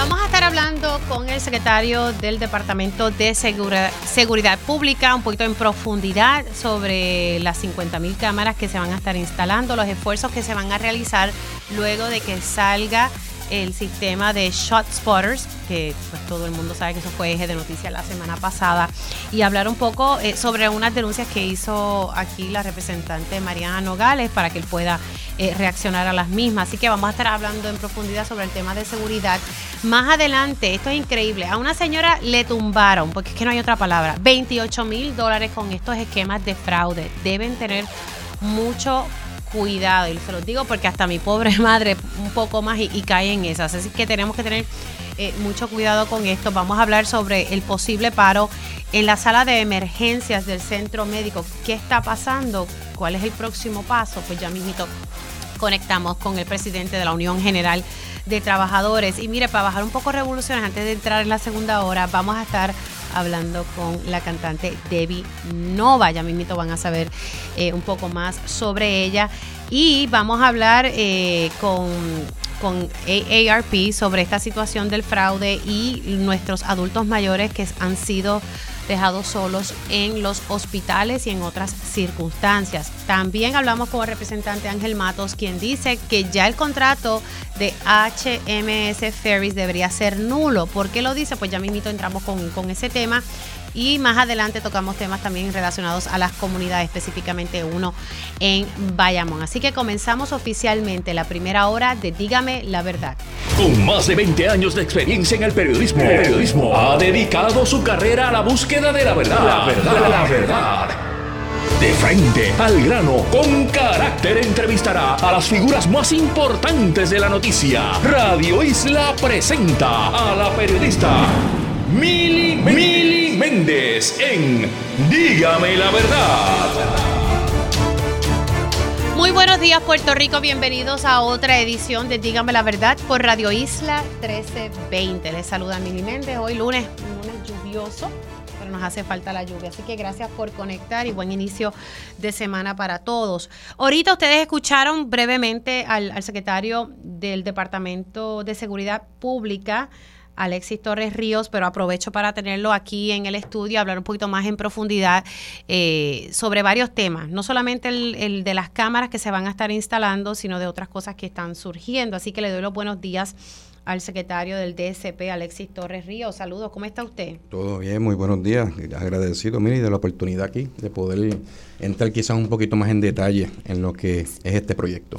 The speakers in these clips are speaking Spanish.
Vamos a estar hablando con el secretario del Departamento de Seguridad Pública un poquito en profundidad sobre las 50 mil cámaras que se van a estar instalando, los esfuerzos que se van a realizar luego de que salga el sistema de Shot Spotters, que pues todo el mundo sabe que eso fue eje de noticias la semana pasada, y hablar un poco eh, sobre unas denuncias que hizo aquí la representante Mariana Nogales para que él pueda eh, reaccionar a las mismas. Así que vamos a estar hablando en profundidad sobre el tema de seguridad. Más adelante, esto es increíble, a una señora le tumbaron, porque es que no hay otra palabra, 28 mil dólares con estos esquemas de fraude. Deben tener mucho cuidado. Y se los digo porque hasta mi pobre madre un poco más y, cae en esas. Así que tenemos que tener eh, mucho cuidado con esto. Vamos a hablar sobre el posible paro en la sala de emergencias del centro médico. ¿Qué está pasando? ¿Cuál es el próximo paso? Pues ya mismito conectamos con el presidente de la Unión General de Trabajadores. Y mire, para bajar un poco revoluciones, antes de entrar en la segunda hora, vamos a estar hablando con la cantante Debbie Nova. Ya mismito van a saber eh, un poco más sobre ella. Y vamos a hablar eh, con con AARP sobre esta situación del fraude y nuestros adultos mayores que han sido dejados solos en los hospitales y en otras circunstancias. También hablamos con el representante Ángel Matos, quien dice que ya el contrato de HMS Ferries debería ser nulo. ¿Por qué lo dice? Pues ya mismito entramos con, con ese tema y más adelante tocamos temas también relacionados a las comunidades, específicamente uno en Bayamón. Así que comenzamos oficialmente la primera hora de Dígame la verdad. Con más de 20 años de experiencia en el periodismo, periodismo ha dedicado su carrera a la búsqueda de la verdad. La verdad, la verdad. De frente al grano, con carácter entrevistará a las figuras más importantes de la noticia. Radio Isla presenta a la periodista Mili, Mili Méndez en Dígame la verdad. Muy buenos días Puerto Rico, bienvenidos a otra edición de Dígame la verdad por Radio Isla 1320. Les saluda Mili Méndez, hoy lunes, lunes lluvioso, pero nos hace falta la lluvia. Así que gracias por conectar y buen inicio de semana para todos. Ahorita ustedes escucharon brevemente al secretario del Departamento de Seguridad Pública, Alexis Torres Ríos, pero aprovecho para tenerlo aquí en el estudio, hablar un poquito más en profundidad eh, sobre varios temas, no solamente el, de las cámaras que se van a estar instalando, sino de otras cosas que están surgiendo. Así que le doy los buenos días al secretario del DSP, Alexis Torres Ríos. Saludos, ¿cómo está usted? Todo bien, muy buenos días. Agradecido, mire, de la oportunidad aquí de poder entrar quizás un poquito más en detalle en lo que es este proyecto.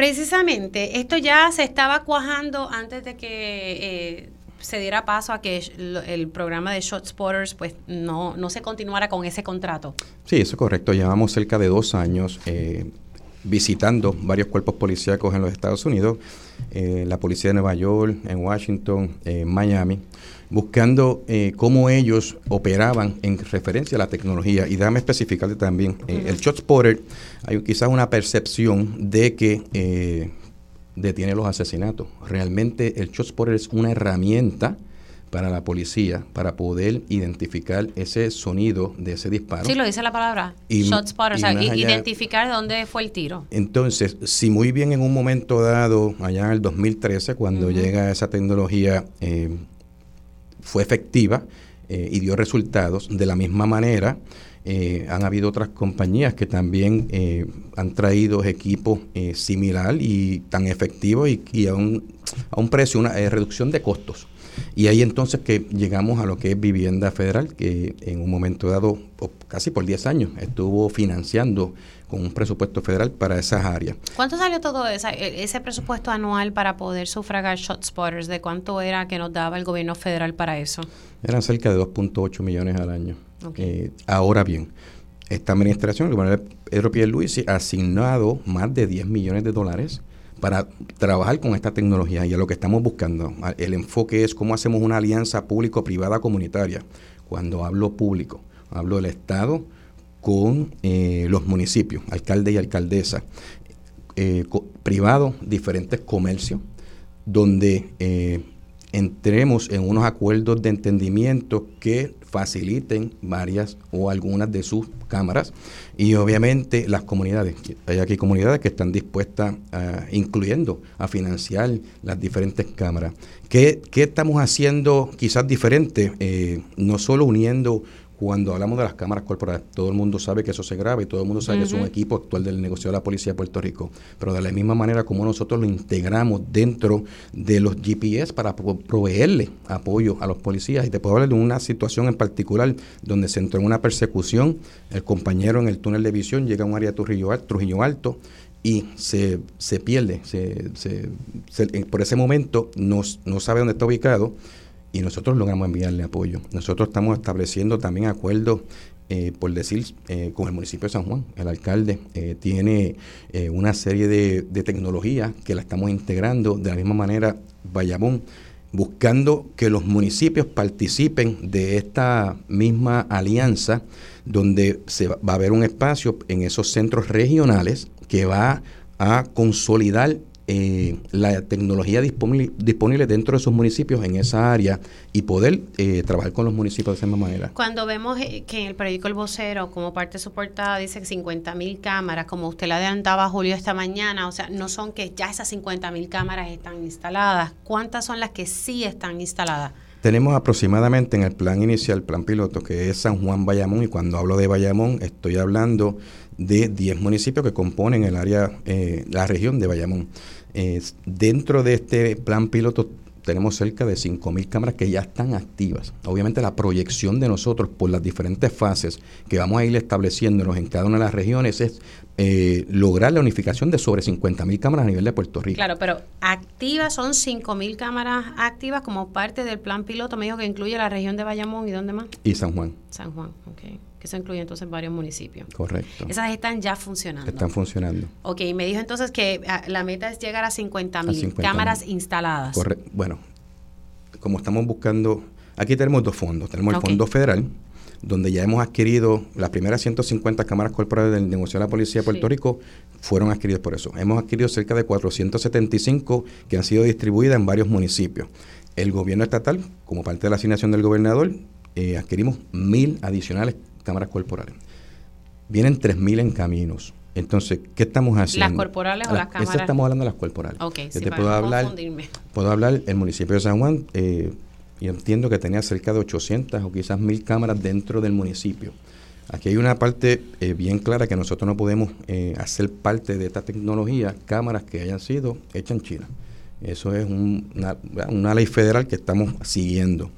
Precisamente, esto ya se estaba cuajando antes de que eh, se diera paso a que el programa de Shot Spotters pues no, no se continuara con ese contrato. Sí, eso es correcto. Llevamos cerca de dos años eh, visitando varios cuerpos policíacos en los Estados Unidos, eh, la policía de Nueva York, en Washington, en Miami, buscando eh, cómo ellos operaban en referencia a la tecnología. Y déjame especificarte también, el Shot Spotter, hay quizás una percepción de que detiene los asesinatos. Realmente el ShotSpotter es una herramienta para la policía para poder identificar ese sonido de ese disparo. Sí, lo dice la palabra. ShotSpotter, o sea, identificar dónde fue el tiro. Entonces, si muy bien en un momento dado, allá en el 2013, cuando llega esa tecnología, eh, fue efectiva eh, y dio resultados, de la misma manera, eh, han habido otras compañías que también eh, han traído equipos eh, similar y tan efectivos y, a, un, a, un, precio, una reducción de costos. Y ahí entonces que llegamos a lo que es vivienda federal, que en un momento dado, casi por 10 años, estuvo financiando con un presupuesto federal para esas áreas. ¿Cuánto salió todo ese, ese presupuesto anual para poder sufragar shot spotters? ¿De cuánto era que nos daba el gobierno federal para eso? Eran cerca de 2.8 millones al año. Eh, ahora bien, esta administración, el gobernador Pedro Pierluisi, ha asignado más de 10 millones de dólares para trabajar con esta tecnología y a lo que estamos buscando. El enfoque es cómo hacemos una alianza público-privada comunitaria. Cuando hablo público, hablo del Estado con eh, los municipios, alcalde y alcaldesa, eh, privado, diferentes comercios, donde entremos en unos acuerdos de entendimiento que faciliten varias o algunas de sus cámaras y obviamente las comunidades. Hay aquí comunidades que están dispuestas, a, incluyendo a financiar las diferentes cámaras. ¿Qué, qué estamos haciendo quizás diferente? Eh, no solo uniendo cuando hablamos de las cámaras corporativas, todo el mundo sabe que eso se graba y todo el mundo sabe que es un equipo actual del negocio de la Policía de Puerto Rico. Pero de la misma manera como nosotros lo integramos dentro de los GPS para proveerle apoyo a los policías. Y te puedo hablar de una situación en particular donde se entró en una persecución, el compañero en el túnel de visión llega a un área de Trujillo, Trujillo Alto y se, se pierde. Se, se, por ese momento no, no sabe dónde está ubicado y nosotros logramos enviarle apoyo. Nosotros estamos estableciendo también acuerdos, eh, por decir, eh, con el municipio de San Juan. El alcalde eh, tiene una serie de, de tecnologías que la estamos integrando de la misma manera Bayamón buscando que los municipios participen de esta misma alianza donde se va, va a haber un espacio en esos centros regionales que va a consolidar eh, la tecnología disponible, disponible dentro de sus municipios en esa área y poder eh, trabajar con los municipios de esa misma manera. Cuando vemos eh, que en el periódico El Vocero, como parte de su portada, dice 50 mil cámaras, como usted le adelantaba Julio esta mañana, o sea, no son que ya esas 50 mil cámaras están instaladas. ¿Cuántas son las que sí están instaladas? Tenemos aproximadamente en el plan inicial, plan piloto, que es San Juan Bayamón, y cuando hablo de Bayamón estoy hablando de 10 municipios que componen el área, la región de Bayamón dentro de este plan piloto tenemos cerca de 5.000 cámaras que ya están activas. Obviamente la proyección de nosotros por las diferentes fases que vamos a ir estableciéndonos en cada una de las regiones es eh, lograr la unificación de sobre 50.000 cámaras a nivel de Puerto Rico. Claro, pero activas son 5.000 cámaras activas como parte del plan piloto. Me dijo que incluye la región de Bayamón y dónde más. Y San Juan. San Juan, ok que se incluye entonces en varios municipios. Correcto. Esas están ya funcionando. Están funcionando. Ok, me dijo entonces que ah, la meta es llegar a 50 mil cámaras instaladas. Correcto. Bueno, como estamos buscando, aquí tenemos dos fondos. Tenemos el Fondo Federal, donde ya hemos adquirido las primeras 150 cámaras corporales del negocio de la Policía de Puerto Rico, fueron adquiridas por eso. Hemos adquirido cerca de 475 que han sido distribuidas en varios municipios. El gobierno estatal, como parte de la asignación del gobernador, eh, adquirimos mil adicionales cámaras corporales. Vienen 3.000 en caminos. Entonces, ¿qué estamos haciendo? ¿Las corporales o las cámaras? estamos hablando de las corporales. Ok, sí, te puedo hablar, puedo hablar, el municipio de San Juan, eh, yo entiendo que tenía cerca de 800 o quizás 1.000 cámaras dentro del municipio. Aquí hay una parte eh, bien clara que nosotros no podemos eh, hacer parte de esta tecnología, cámaras que hayan sido hechas en China. Eso es una, una ley federal que estamos siguiendo.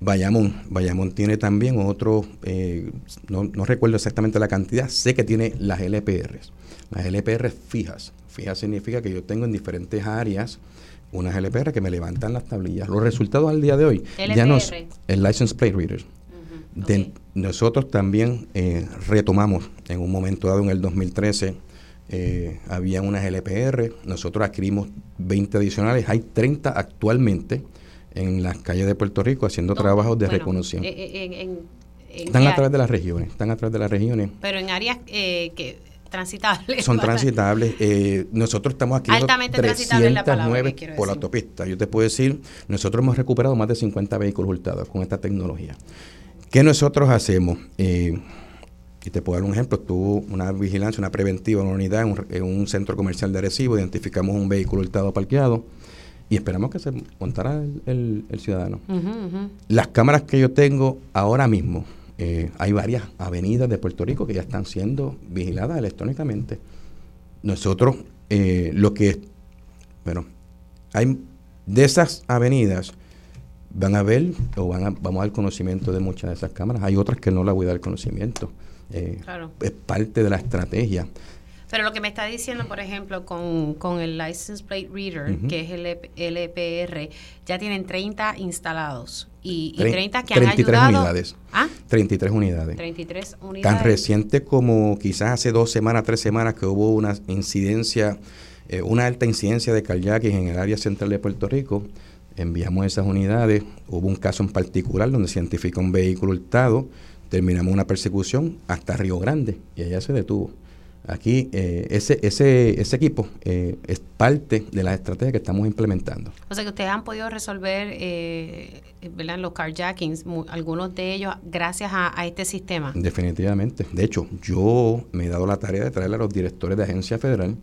Bayamón. Bayamón tiene también otro, eh, no, recuerdo exactamente la cantidad, sé que tiene las LPRs. Las LPR fijas. Fijas significa que yo tengo en diferentes áreas unas LPR que me levantan las tablillas. Los resultados al día de hoy ya nos... El License Plate Reader. nosotros también eh, retomamos en un momento dado en el 2013 eh, había unas LPR, nosotros adquirimos 20 adicionales, hay 30 actualmente en las calles de Puerto Rico haciendo trabajos de reconocimiento. Eh, eh, están a través de las regiones, están a través de las regiones. Pero en áreas eh, que transitables. Son transitables. nosotros estamos aquí Altamente 309 por la autopista. Yo te puedo decir, nosotros hemos recuperado más de 50 vehículos hurtados con esta tecnología. ¿Qué nosotros hacemos? y te puedo dar un ejemplo. Tuvo una vigilancia, una preventiva, una unidad en un, en un centro comercial de Arecibo. Identificamos un vehículo hurtado parqueado y esperamos que se montara el, ciudadano. Las cámaras que yo tengo ahora mismo, eh, hay varias avenidas de Puerto Rico que ya están siendo vigiladas electrónicamente. Nosotros, eh, lo que, bueno, hay de esas avenidas, van a ver o van a, vamos a dar conocimiento de muchas de esas cámaras. Hay otras que no la voy a dar conocimiento. Eh, es parte de la estrategia. Pero lo que me está diciendo, por ejemplo, con, con el License Plate Reader, que es el LPR, e ya tienen 30 instalados y, 30 que han 33 unidades. ¿Ah? 33 unidades. 33 unidades. Tan reciente como quizás hace dos semanas, tres semanas que hubo una incidencia, eh, una alta incidencia de kayaking en el área central de Puerto Rico. Enviamos esas unidades. Hubo un caso en particular donde se identifica un vehículo hurtado. Terminamos una persecución hasta Río Grande y allá se detuvo. Aquí eh, ese, ese, ese equipo eh, es parte de las estrategias que estamos implementando. O sea que ustedes han podido resolver eh, los carjackings, algunos de ellos gracias a, este sistema. Definitivamente. De hecho, yo me he dado la tarea de traerle a los directores de agencia federal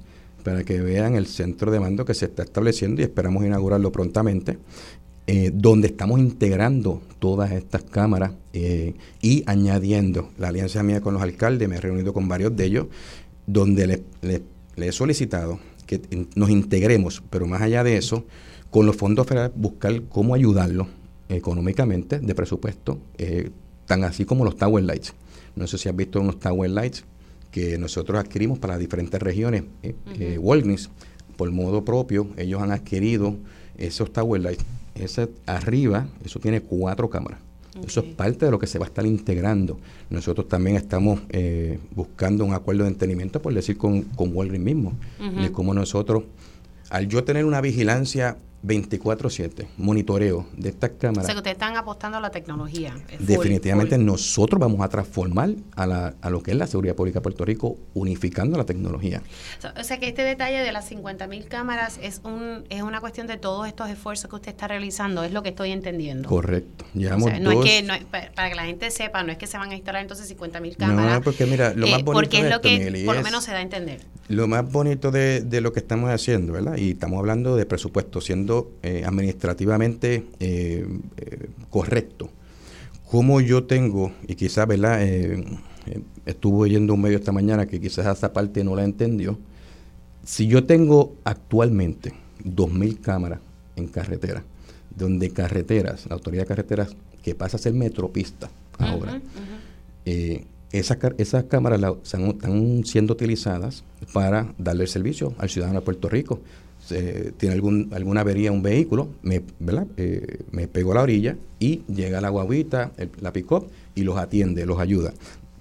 para que vean el centro de mando que se está estableciendo y esperamos inaugurarlo prontamente. donde estamos integrando todas estas cámaras y añadiendo la alianza mía con los alcaldes, me he reunido con varios de ellos, donde le, he solicitado que nos integremos, pero más allá de eso, con los fondos federales buscar cómo ayudarlos económicamente de presupuesto, eh, tan así como los Tower Lights. No sé si has visto unos Tower Lights que nosotros adquirimos para diferentes regiones. Eh, eh por modo propio, ellos han adquirido esos Tower Lights. Ese arriba, eso tiene cuatro cámaras. Eso es parte de lo que se va a estar integrando. Nosotros también estamos eh, buscando un acuerdo de entendimiento, por decir, con, con Walgreens mismo, de cómo nosotros, al yo tener una vigilancia 24/7, monitoreo de estas cámaras. O sea, que ustedes están apostando a la tecnología. Definitivamente nosotros vamos a transformar a, la, a lo que es la seguridad pública de Puerto Rico unificando la tecnología. O sea, que este detalle de las 50 mil cámaras es, un, es una cuestión de todos estos esfuerzos que usted está realizando, es lo que estoy entendiendo. Correcto. no es que, para que la gente sepa, no es que se van a instalar entonces 50 mil cámaras. No, porque mira, lo más eh, bonito Porque es lo que por lo menos se da a entender. Lo más bonito de, de lo que estamos haciendo, ¿verdad? Y estamos hablando de presupuesto, siendo eh, administrativamente eh, eh, correcto. Como yo tengo, y quizás, ¿verdad? estuve oyendo un medio esta mañana que quizás esa parte no la entendió. Si yo tengo actualmente 2.000 cámaras en carretera, donde carreteras, la autoridad de carreteras, que pasa a ser metropista ahora, esas, esas cámaras están siendo utilizadas para darle el servicio al ciudadano de Puerto Rico tiene algún, alguna avería un vehículo, me, ¿verdad? Eh, me pego a la orilla y llega la guaguita, la pick-up y los atiende, los ayuda,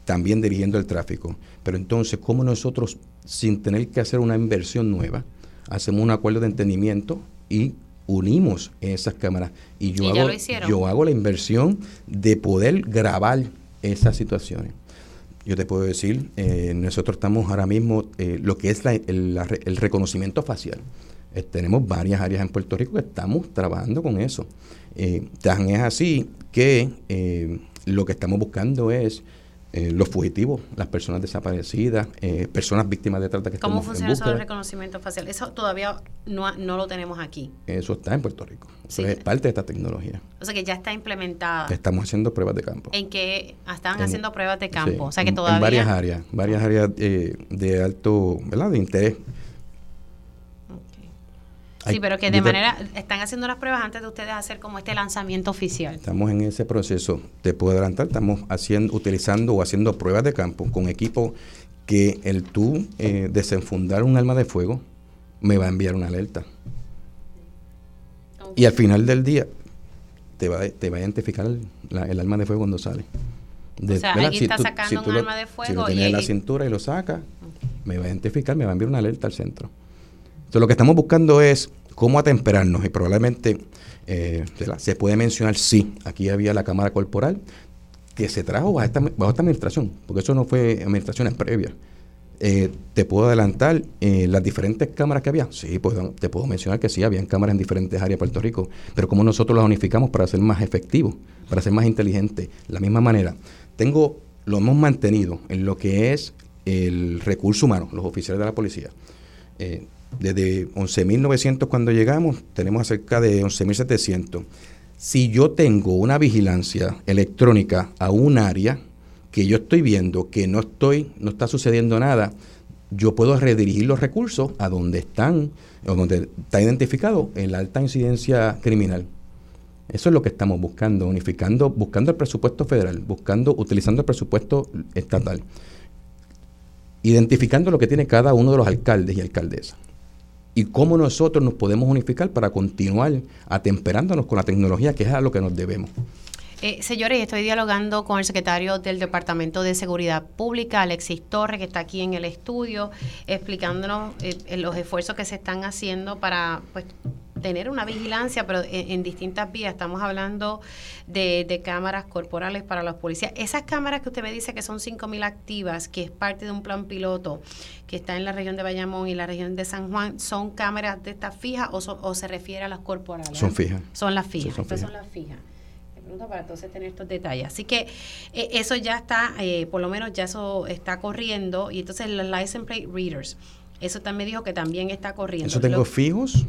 también dirigiendo el tráfico. Pero entonces, ¿cómo nosotros, sin tener que hacer una inversión nueva, hacemos un acuerdo de entendimiento y unimos esas cámaras? Y yo, hago, yo hago la inversión de poder grabar esas situaciones. Yo te puedo decir, eh, nosotros estamos ahora mismo, eh, lo que es el, el reconocimiento facial. Eh, tenemos varias áreas en Puerto Rico que estamos trabajando con eso. Eh, tan es así que eh, lo que estamos buscando es los fugitivos, las personas desaparecidas, personas víctimas de trata que ¿Cómo funciona eso del reconocimiento facial? Eso todavía no, no lo tenemos aquí. Eso está en Puerto Rico. Eso es parte de esta tecnología. O sea que ya está implementada. Estamos haciendo pruebas de campo. ¿En qué están haciendo pruebas de campo? o sea que todavía... En varias áreas, varias áreas de alto, ¿verdad? De interés Sí, pero que de manera, están haciendo las pruebas antes de ustedes hacer como este lanzamiento oficial. Estamos en ese proceso, te puedo adelantar, estamos haciendo, utilizando o haciendo pruebas de campo con equipo que el tú eh, desenfundar un arma de fuego me va a enviar una alerta. Y al final del día te va, te va a identificar el, arma de fuego cuando sale. o sea, alguien está sacando un arma de fuego. Si lo tienes en la cintura y lo saca, me va a identificar, me va a enviar una alerta al centro. Entonces, lo que estamos buscando es cómo atemperarnos y probablemente eh, se puede mencionar, sí, aquí había la cámara corporal que se trajo bajo esta, administración, porque eso no fue administraciones previas. Eh, te puedo adelantar eh, las diferentes cámaras que había. Sí, pues, te puedo mencionar que sí, habían cámaras en diferentes áreas de Puerto Rico, pero cómo nosotros las unificamos para ser más efectivos, para ser más inteligentes. La misma manera, tengo, lo hemos mantenido en lo que es el recurso humano, los oficiales de la policía. Desde 11.900 cuando llegamos, tenemos cerca de 11.700. Si yo tengo una vigilancia electrónica a un área que yo estoy viendo que no estoy, no está sucediendo nada, yo puedo redirigir los recursos a donde están, o donde está identificado la alta incidencia criminal. Eso es lo que estamos buscando, unificando, buscando el presupuesto federal, buscando, utilizando el presupuesto estatal, identificando lo que tiene cada uno de los alcaldes y alcaldesas y cómo nosotros nos podemos unificar para continuar atemperándonos con la tecnología, que es a lo que nos debemos. Eh, señores, estoy dialogando con el secretario del Departamento de Seguridad Pública, Alexis Torres, que está aquí en el estudio, explicándonos eh, los esfuerzos que se están haciendo para pues, tener una vigilancia, pero en, distintas vías. Estamos hablando de, cámaras corporales para los policías. Esas cámaras que usted me dice que son 5.000 activas, que es parte de un plan piloto que está en la región de Bayamón y la región de San Juan, ¿son cámaras de estas fijas o, o se refiere a las corporales? Son fijas. Son las fijas. son, son las fijas para entonces tener estos detalles. Así que eh, eso ya está, eh, por lo menos ya eso está corriendo. Y entonces los license plate readers, eso también dijo que también está corriendo. Eso tengo fijos,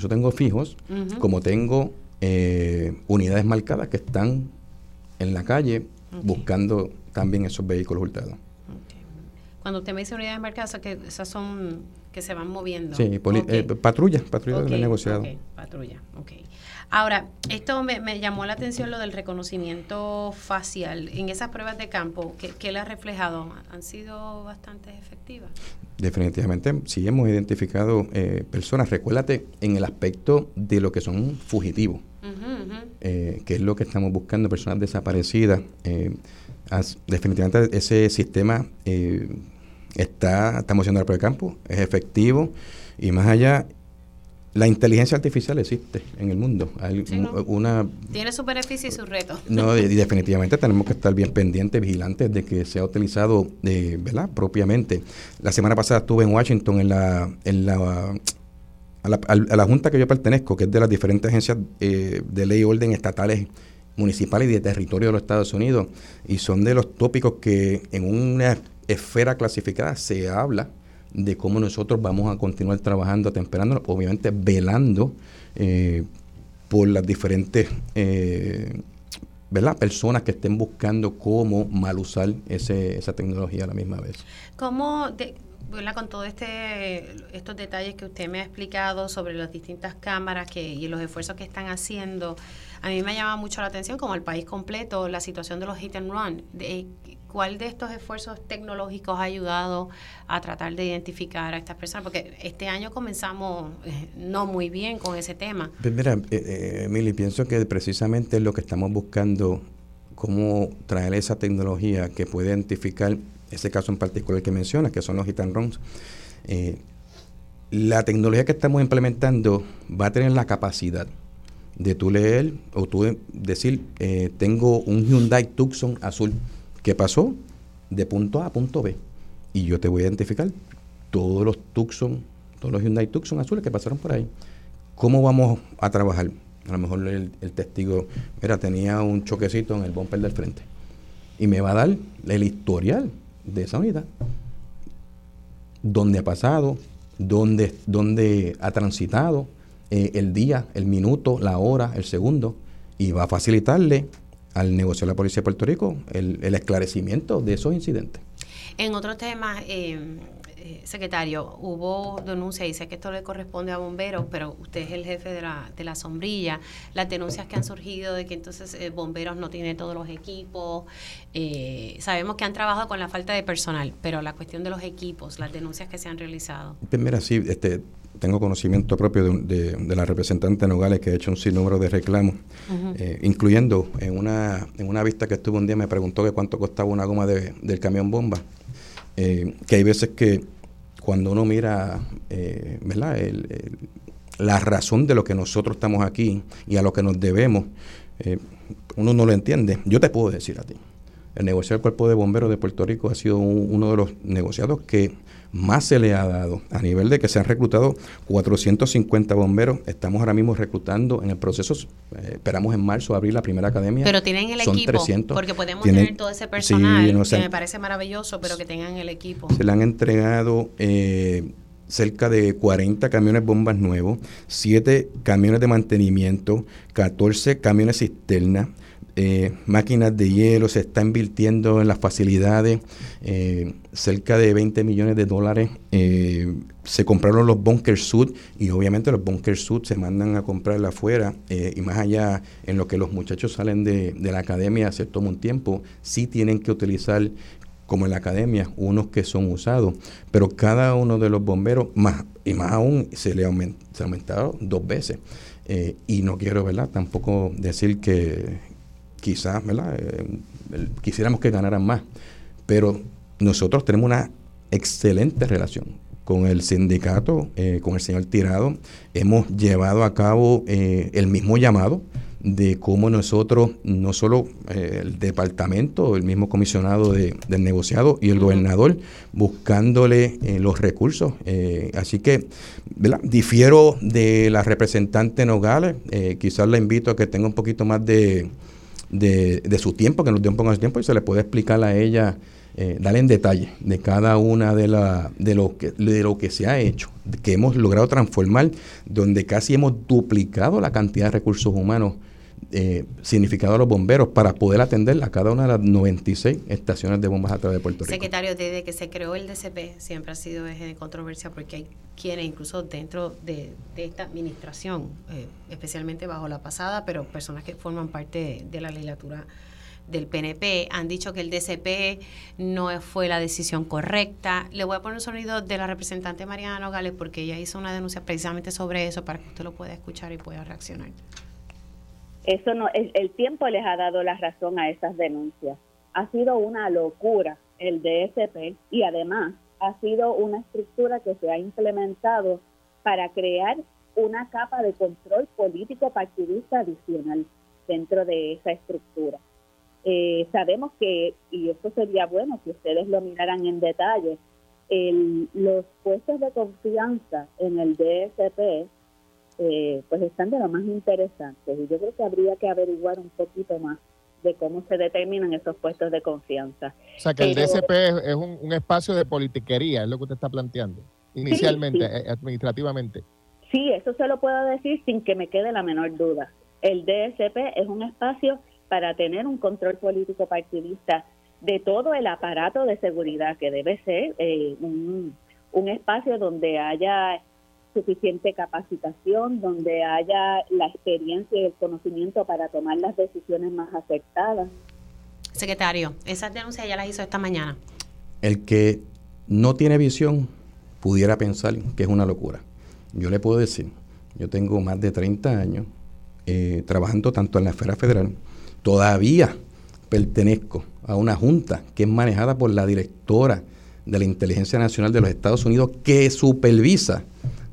eso tengo fijos, como tengo eh, unidades marcadas que están en la calle buscando también esos vehículos hurtados. Cuando usted me dice unidades marcadas, que esas son que se van moviendo. Sí, patrulla, patrulla de negociado. patrulla, ok. Ahora, esto me, llamó la atención lo del reconocimiento facial. En esas pruebas de campo, ¿qué, le ha reflejado? ¿Han sido bastante efectivas? Definitivamente, sí hemos identificado eh, personas. Recuérdate en el aspecto de lo que son fugitivos, eh, que es lo que estamos buscando, personas desaparecidas. Eh, definitivamente ese sistema está, estamos haciendo la prueba de campo, es efectivo y más allá la inteligencia artificial existe en el mundo. Hay una, Tiene su beneficio y su reto. No, y definitivamente tenemos que estar bien pendientes, vigilantes de que sea utilizado eh, ¿verdad? propiamente. La semana pasada estuve en Washington en la, en la a la, junta que yo pertenezco, que es de las diferentes agencias eh, de ley y orden estatales, municipales y de territorio de los Estados Unidos, y son de los tópicos que en una esfera clasificada se habla de cómo nosotros vamos a continuar trabajando, temperando, obviamente velando eh, por las diferentes eh, personas que estén buscando cómo mal usar ese, esa tecnología a la misma vez. ¿Cómo, con todos este, estos detalles que usted me ha explicado sobre las distintas cámaras que, y los esfuerzos que están haciendo, a mí me llama mucho la atención, como el país completo, la situación de los hit and run. De, ¿Cuál de estos esfuerzos tecnológicos ha ayudado a tratar de identificar a estas personas? Porque este año comenzamos eh, no muy bien con ese tema. Pues mira, eh, eh, Emily, pienso que precisamente lo que estamos buscando, cómo traer esa tecnología que puede identificar ese caso en particular que mencionas, que son los hit and runs. la tecnología que estamos implementando va a tener la capacidad de tú leer o tú decir, tengo un Hyundai Tucson azul ¿Qué pasó? De punto A a punto B. Y yo te voy a identificar todos los Tucson, todos los Hyundai Tucson azules que pasaron por ahí. ¿Cómo vamos a trabajar? A lo mejor el, testigo, mira, tenía un choquecito en el bumper del frente. Y me va a dar el historial de esa unidad. ¿Dónde ha pasado? ¿Dónde, dónde ha transitado? Eh, el día, el minuto, la hora, el segundo. Y va a facilitarle al negocio de la Policía de Puerto Rico el, esclarecimiento de esos incidentes. En otro tema, eh, eh, secretario, hubo denuncias, y sé que esto le corresponde a bomberos, pero usted es el jefe de la, de la sombrilla, las denuncias que han surgido de que entonces eh, bomberos no tienen todos los equipos, sabemos que han trabajado con la falta de personal, pero la cuestión de los equipos, las denuncias que se han realizado. Mira, sí, este, tengo conocimiento propio de, la representante Nogales que ha hecho un sinnúmero de reclamos, eh, incluyendo en una, en una vista que estuvo un día me preguntó que cuánto costaba una goma de, del camión bomba, eh, que hay veces que cuando uno mira eh, ¿verdad? la razón de lo que nosotros estamos aquí y a lo que nos debemos, uno no lo entiende. Yo te puedo decir a ti, el negociado del Cuerpo de Bomberos de Puerto Rico ha sido uno de los negociados que más se le ha dado a nivel de que se han reclutado 450 bomberos. Estamos ahora mismo reclutando en el proceso, eh, esperamos en marzo abrir la primera academia. Pero tienen el equipo, porque podemos tener todo ese personal, que me parece maravilloso, pero que tengan el equipo. Se le han entregado... Eh, cerca de 40 camiones bombas nuevos, 7 camiones de mantenimiento, 14 camiones cisterna, eh, máquinas de hielo, se está invirtiendo en las facilidades, eh, cerca de 20 millones de dólares. Eh, se compraron los bunker suit y obviamente los bunker suit se mandan a comprar afuera y más allá en lo que los muchachos salen de, la academia se toma un tiempo, sí tienen que utilizar como en la academia, unos que son usados, pero cada uno de los bomberos, más y más aún, se le ha aumentado dos veces. y no quiero, ¿verdad? Tampoco decir que, quizás, ¿verdad? Eh, quisiéramos que ganaran más, pero nosotros tenemos una excelente relación con el sindicato, eh, con el señor Tirado, hemos llevado a cabo eh, el mismo llamado de cómo nosotros, no solo eh, el departamento, el mismo comisionado de, del negociado y el gobernador, buscándole los recursos. así que difiero de la representante Nogales, quizás la invito a que tenga un poquito más de, de, de su tiempo, que nos dé un poco tiempo y se le puede explicar a ella eh, darle en detalle de cada una de, la, de, lo que, de lo que se ha hecho, que hemos logrado transformar, donde casi hemos duplicado la cantidad de recursos humanos eh, significado a los bomberos para poder atender a cada una de las 96 estaciones de bombas a través de Puerto Rico. Secretario, desde que se creó el DCP siempre ha sido de controversia porque hay quienes incluso dentro de, esta administración, eh, especialmente bajo la pasada, pero personas que forman parte de la legislatura del PNP han dicho que el DCP no fue la decisión correcta. Le voy a poner un sonido de la representante Mariana Nogales porque ella hizo una denuncia precisamente sobre eso para que usted lo pueda escuchar y pueda reaccionar. Eso no, el, el tiempo les ha dado la razón a esas denuncias. Ha sido una locura el DSP y además ha sido una estructura que se ha implementado para crear una capa de control político partidista adicional dentro de esa estructura. Eh, sabemos que, y esto sería bueno que ustedes lo miraran en detalle, los puestos de confianza en el DSP eh, pues están de lo más interesantes y yo creo que habría que averiguar un poquito más de cómo se determinan esos puestos de confianza. O sea, que el DSP es, un, espacio de politiquería, es lo que usted está planteando, inicialmente, eh, administrativamente. Sí, eso se lo puedo decir sin que me quede la menor duda. El DSP es un espacio para tener un control político partidista de todo el aparato de seguridad que debe ser eh, un, espacio donde haya suficiente capacitación, donde haya la experiencia y el conocimiento para tomar las decisiones más acertadas. Secretario, esas denuncias ya las hizo esta mañana. El que no tiene visión pudiera pensar que es una locura. Yo le puedo decir, yo tengo más de 30 años eh, trabajando tanto en la esfera federal Todavía pertenezco a una junta que es manejada por la directora de la Inteligencia Nacional de los Estados Unidos que supervisa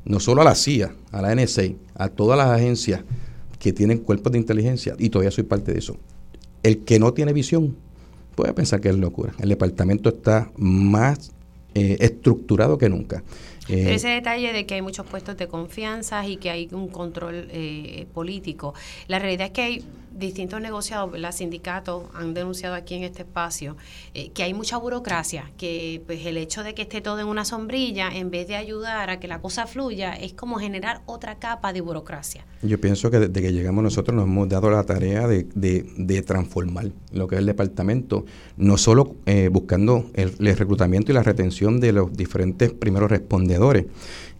no solo a la CIA, a la NSA, a todas las agencias que tienen cuerpos de inteligencia y todavía soy parte de eso. El que no tiene visión puede pensar que es locura. El departamento está más eh, estructurado que nunca. Pero eh, ese detalle de que hay muchos puestos de confianza y que hay un control eh, político. La realidad es que hay distintos negociados, los sindicatos han denunciado aquí en este espacio eh, que hay mucha burocracia, que pues el hecho de que esté todo en una sombrilla, en vez de ayudar a que la cosa fluya, es como generar otra capa de burocracia. Yo pienso que desde que llegamos nosotros nos hemos dado la tarea de, de, transformar lo que es el departamento, no solo eh, buscando el, reclutamiento y la retención de los diferentes primeros respondedores,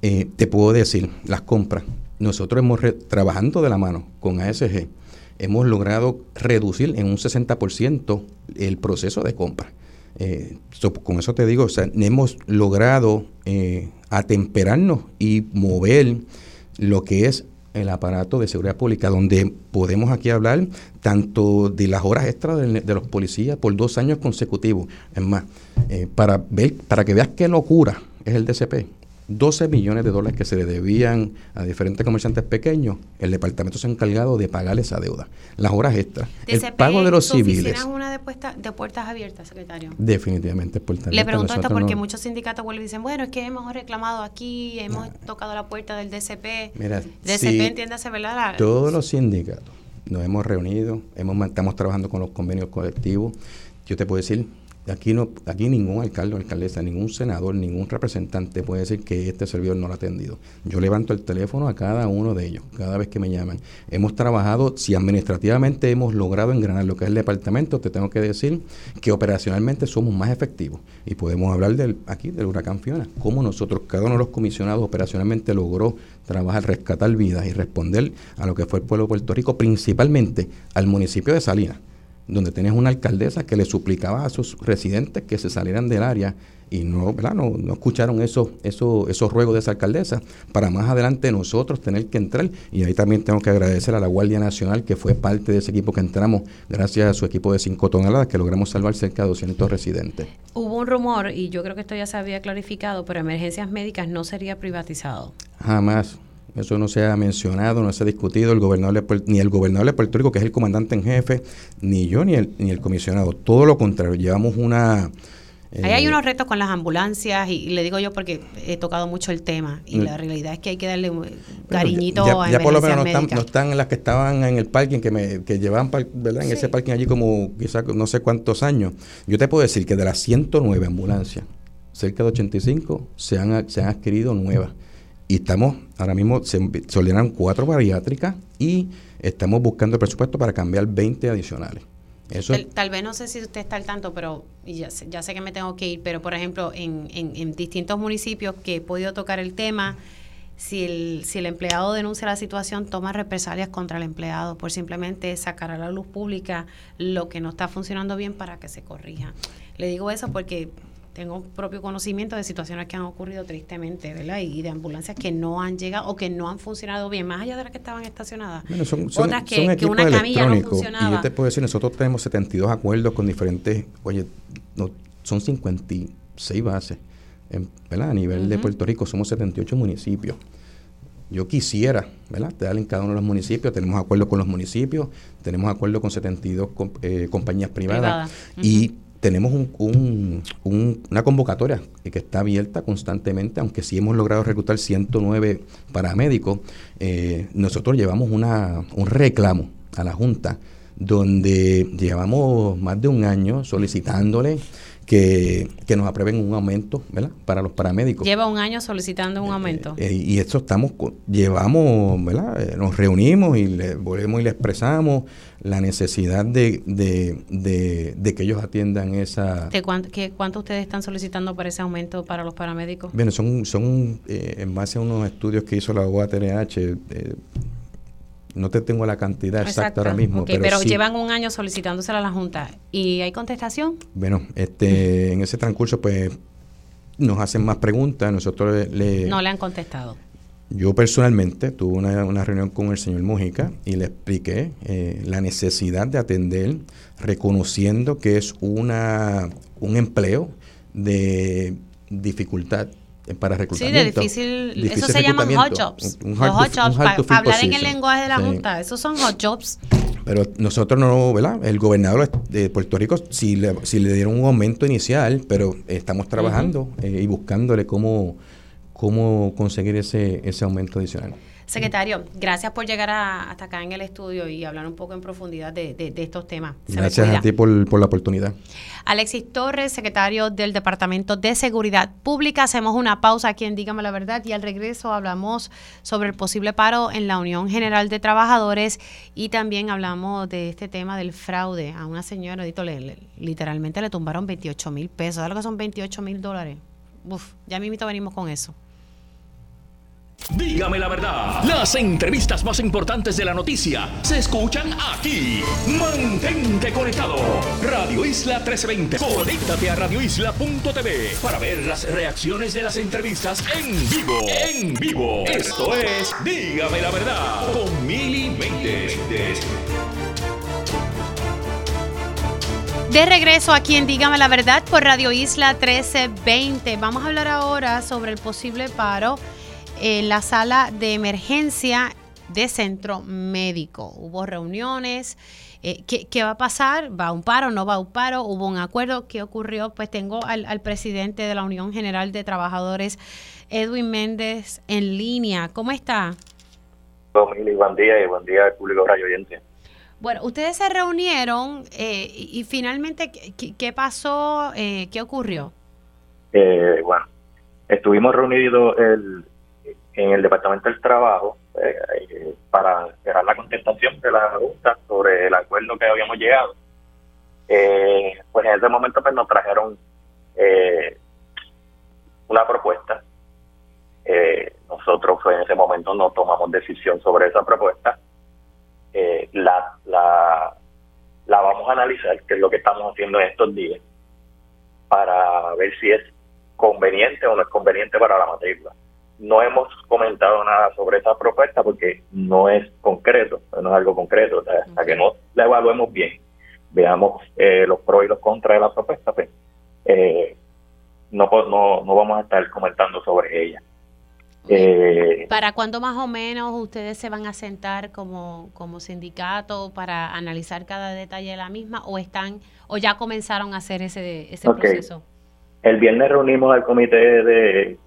eh, te puedo decir, las compras. Nosotros hemos trabajando de la mano con ASG, hemos logrado reducir en un 60% el proceso de compra. Eh, con eso te digo, o sea, hemos logrado eh, atemperarnos y mover lo que es el aparato de seguridad pública, donde podemos aquí hablar tanto de las horas extras de, los policías por dos años consecutivos. Es más, eh, para, ver, para que veas qué locura es el DCP, 12 millones de dólares que se le debían a diferentes comerciantes pequeños, el departamento se ha encargado de pagar esa deuda. Las horas extras, el pago de los civiles. ¿Es una de, de, puertas abiertas, secretario? Definitivamente puertas Le pregunto esto porque muchos sindicatos vuelven y dicen, bueno, es que hemos reclamado aquí, hemos tocado la puerta del DCP. Mira, DCP, entiéndase, ¿verdad? Todos los sindicatos nos hemos reunido, hemos, estamos trabajando con los convenios colectivos. Yo te puedo decir, Aquí, no, aquí ningún alcalde o alcaldesa, ningún senador, ningún representante puede decir que este servidor no lo ha atendido. Yo levanto el teléfono a cada uno de ellos, cada vez que me llaman. Hemos trabajado, si administrativamente hemos logrado engranar lo que es el departamento, te tengo que decir que operacionalmente somos más efectivos. Y podemos hablar del, aquí del huracán Fiona, cómo nosotros, cada uno de los comisionados operacionalmente logró trabajar, rescatar vidas y responder a lo que fue el pueblo de Puerto Rico, principalmente al municipio de Salinas donde tenías una alcaldesa que le suplicaba a sus residentes que se salieran del área y no, ¿verdad? no, no escucharon esos, esos, esos ruegos de esa alcaldesa para más adelante nosotros tener que entrar y ahí también tengo que agradecer a la Guardia Nacional que fue parte de ese equipo que entramos gracias a su equipo de 5 toneladas que logramos salvar cerca de 200 residentes. Hubo un rumor y yo creo que esto ya se había clarificado, pero emergencias médicas no sería privatizado. Jamás. Eso no se ha mencionado, no se ha discutido el gobernador ni el gobernador de Puerto Rico, que es el comandante en jefe, ni yo ni el, ni el comisionado. Todo lo contrario, llevamos una Ahí hay eh, unos retos con las ambulancias y, le digo yo porque he tocado mucho el tema y la realidad es que hay que darle cariñito ya, a Ya por lo menos no están, las que estaban en el parking, que me que llevaban ¿verdad? en ese parking allí como quizás no sé cuántos años. Yo te puedo decir que de las 109 ambulancias, cerca de 85 se han, se han adquirido nuevas. Y estamos, ahora mismo se, se ordenaron cuatro bariátricas y estamos buscando el presupuesto para cambiar 20 adicionales tal, vez no sé si usted está al tanto, pero ya, ya sé que me tengo que ir, pero por ejemplo, en, en, distintos municipios que he podido tocar el tema, si el, si el empleado denuncia la situación, toma represalias contra el empleado por simplemente sacar a la luz pública lo que no está funcionando bien para que se corrija. Le digo eso porque tengo propio conocimiento de situaciones que han ocurrido tristemente, ¿verdad? Y de ambulancias que no han llegado o que no han funcionado bien, más allá de las que estaban estacionadas. son, Otras que, una camilla no funcionaba. Y yo te puedo decir, nosotros tenemos 72 acuerdos con diferentes, oye, no, son 56 bases, ¿verdad? A nivel de Puerto Rico somos 78 municipios. Yo quisiera, ¿verdad? Darle en cada uno de los municipios, tenemos acuerdos con los municipios, tenemos acuerdos con 72 eh, compañías privadas y tenemos un, una convocatoria que está abierta constantemente, aunque sí hemos logrado reclutar 109 paramédicos, eh, nosotros llevamos una, un reclamo a la Junta donde llevamos más de un año solicitándole que, nos aprueben un aumento ¿verdad? para los paramédicos. Lleva un año solicitando un aumento. Eh, y esto estamos, llevamos, ¿verdad? Eh, nos reunimos y le volvemos y le expresamos la necesidad de, de, que ellos atiendan esa... ¿De cuánto, cuánto ustedes están solicitando para ese aumento para los paramédicos? Bueno, son, son eh, en base a unos estudios que hizo la UATRH, eh, no te tengo la cantidad exacta ahora mismo. pero, llevan un año solicitándosela a la Junta. ¿Y hay contestación? Bueno, este, en ese transcurso pues nos hacen más preguntas, nosotros le... No le han contestado. Yo personalmente tuve una, reunión con el señor Mujica y le expliqué eh, la necesidad de atender, reconociendo que es una, un empleo de dificultad para reclutamiento. Sí, de difícil, eso se llaman hot jobs. los hot jobs, para hablar en el lenguaje de la Junta, esos son hot jobs. Pero nosotros no, ¿verdad? El gobernador de Puerto Rico sí le, le dieron un aumento inicial, pero estamos trabajando eh, y buscándole cómo cómo conseguir ese, ese aumento adicional. Secretario, gracias por llegar hasta acá en el estudio y hablar un poco en profundidad de, estos temas. gracias a ti por, la oportunidad. Alexis Torres, secretario del Departamento de Seguridad Pública. Hacemos una pausa aquí en Dígame la Verdad y al regreso hablamos sobre el posible paro en la Unión General de Trabajadores y también hablamos de este tema del fraude. A una señora, literalmente le tumbaron 28 mil pesos. ¿Sabes lo que son 28 mil dólares? Uf, ya mismito venimos con eso. Dígame la verdad. Las entrevistas más importantes de la noticia se escuchan aquí. Mantente conectado. Radio Isla 1320. Conéctate a radioisla.tv para ver las reacciones de las entrevistas en vivo. En vivo. Esto es Dígame la verdad con Mili De regreso aquí en Dígame la verdad por Radio Isla 1320. Vamos a hablar ahora sobre el posible paro en la sala de emergencia de centro médico. Hubo reuniones. Eh, ¿qué, va a pasar? ¿Va a un paro? ¿No va a un paro? ¿Hubo un acuerdo? ¿Qué ocurrió? Pues tengo al, presidente de la Unión General de Trabajadores, Edwin Méndez, en línea. ¿Cómo está? buen día y buen día al público radio oyente. Bueno, ustedes se reunieron eh, y, finalmente, ¿qué, pasó? Eh, ¿Qué ocurrió? bueno, estuvimos reunidos el, en el Departamento del Trabajo eh, eh, para esperar la contestación de la Junta sobre el acuerdo que habíamos llegado. Eh, pues en ese momento pues nos trajeron una propuesta. nosotros pues, en ese momento no tomamos decisión sobre esa propuesta. la, la, la vamos a analizar, que es lo que estamos haciendo en estos días, para ver si es conveniente o no es conveniente para la matrícula. No hemos comentado nada sobre esa propuesta porque no es concreto, no es algo concreto, hasta que no la evaluemos bien, veamos eh, los pros y los contras de la propuesta, pues eh, no, no, no vamos a estar comentando sobre ella. Eh, ¿Para cuándo más o menos ustedes se van a sentar como, como sindicato para analizar cada detalle de la misma o están o ya comenzaron a hacer ese, ese proceso? El viernes reunimos al comité de,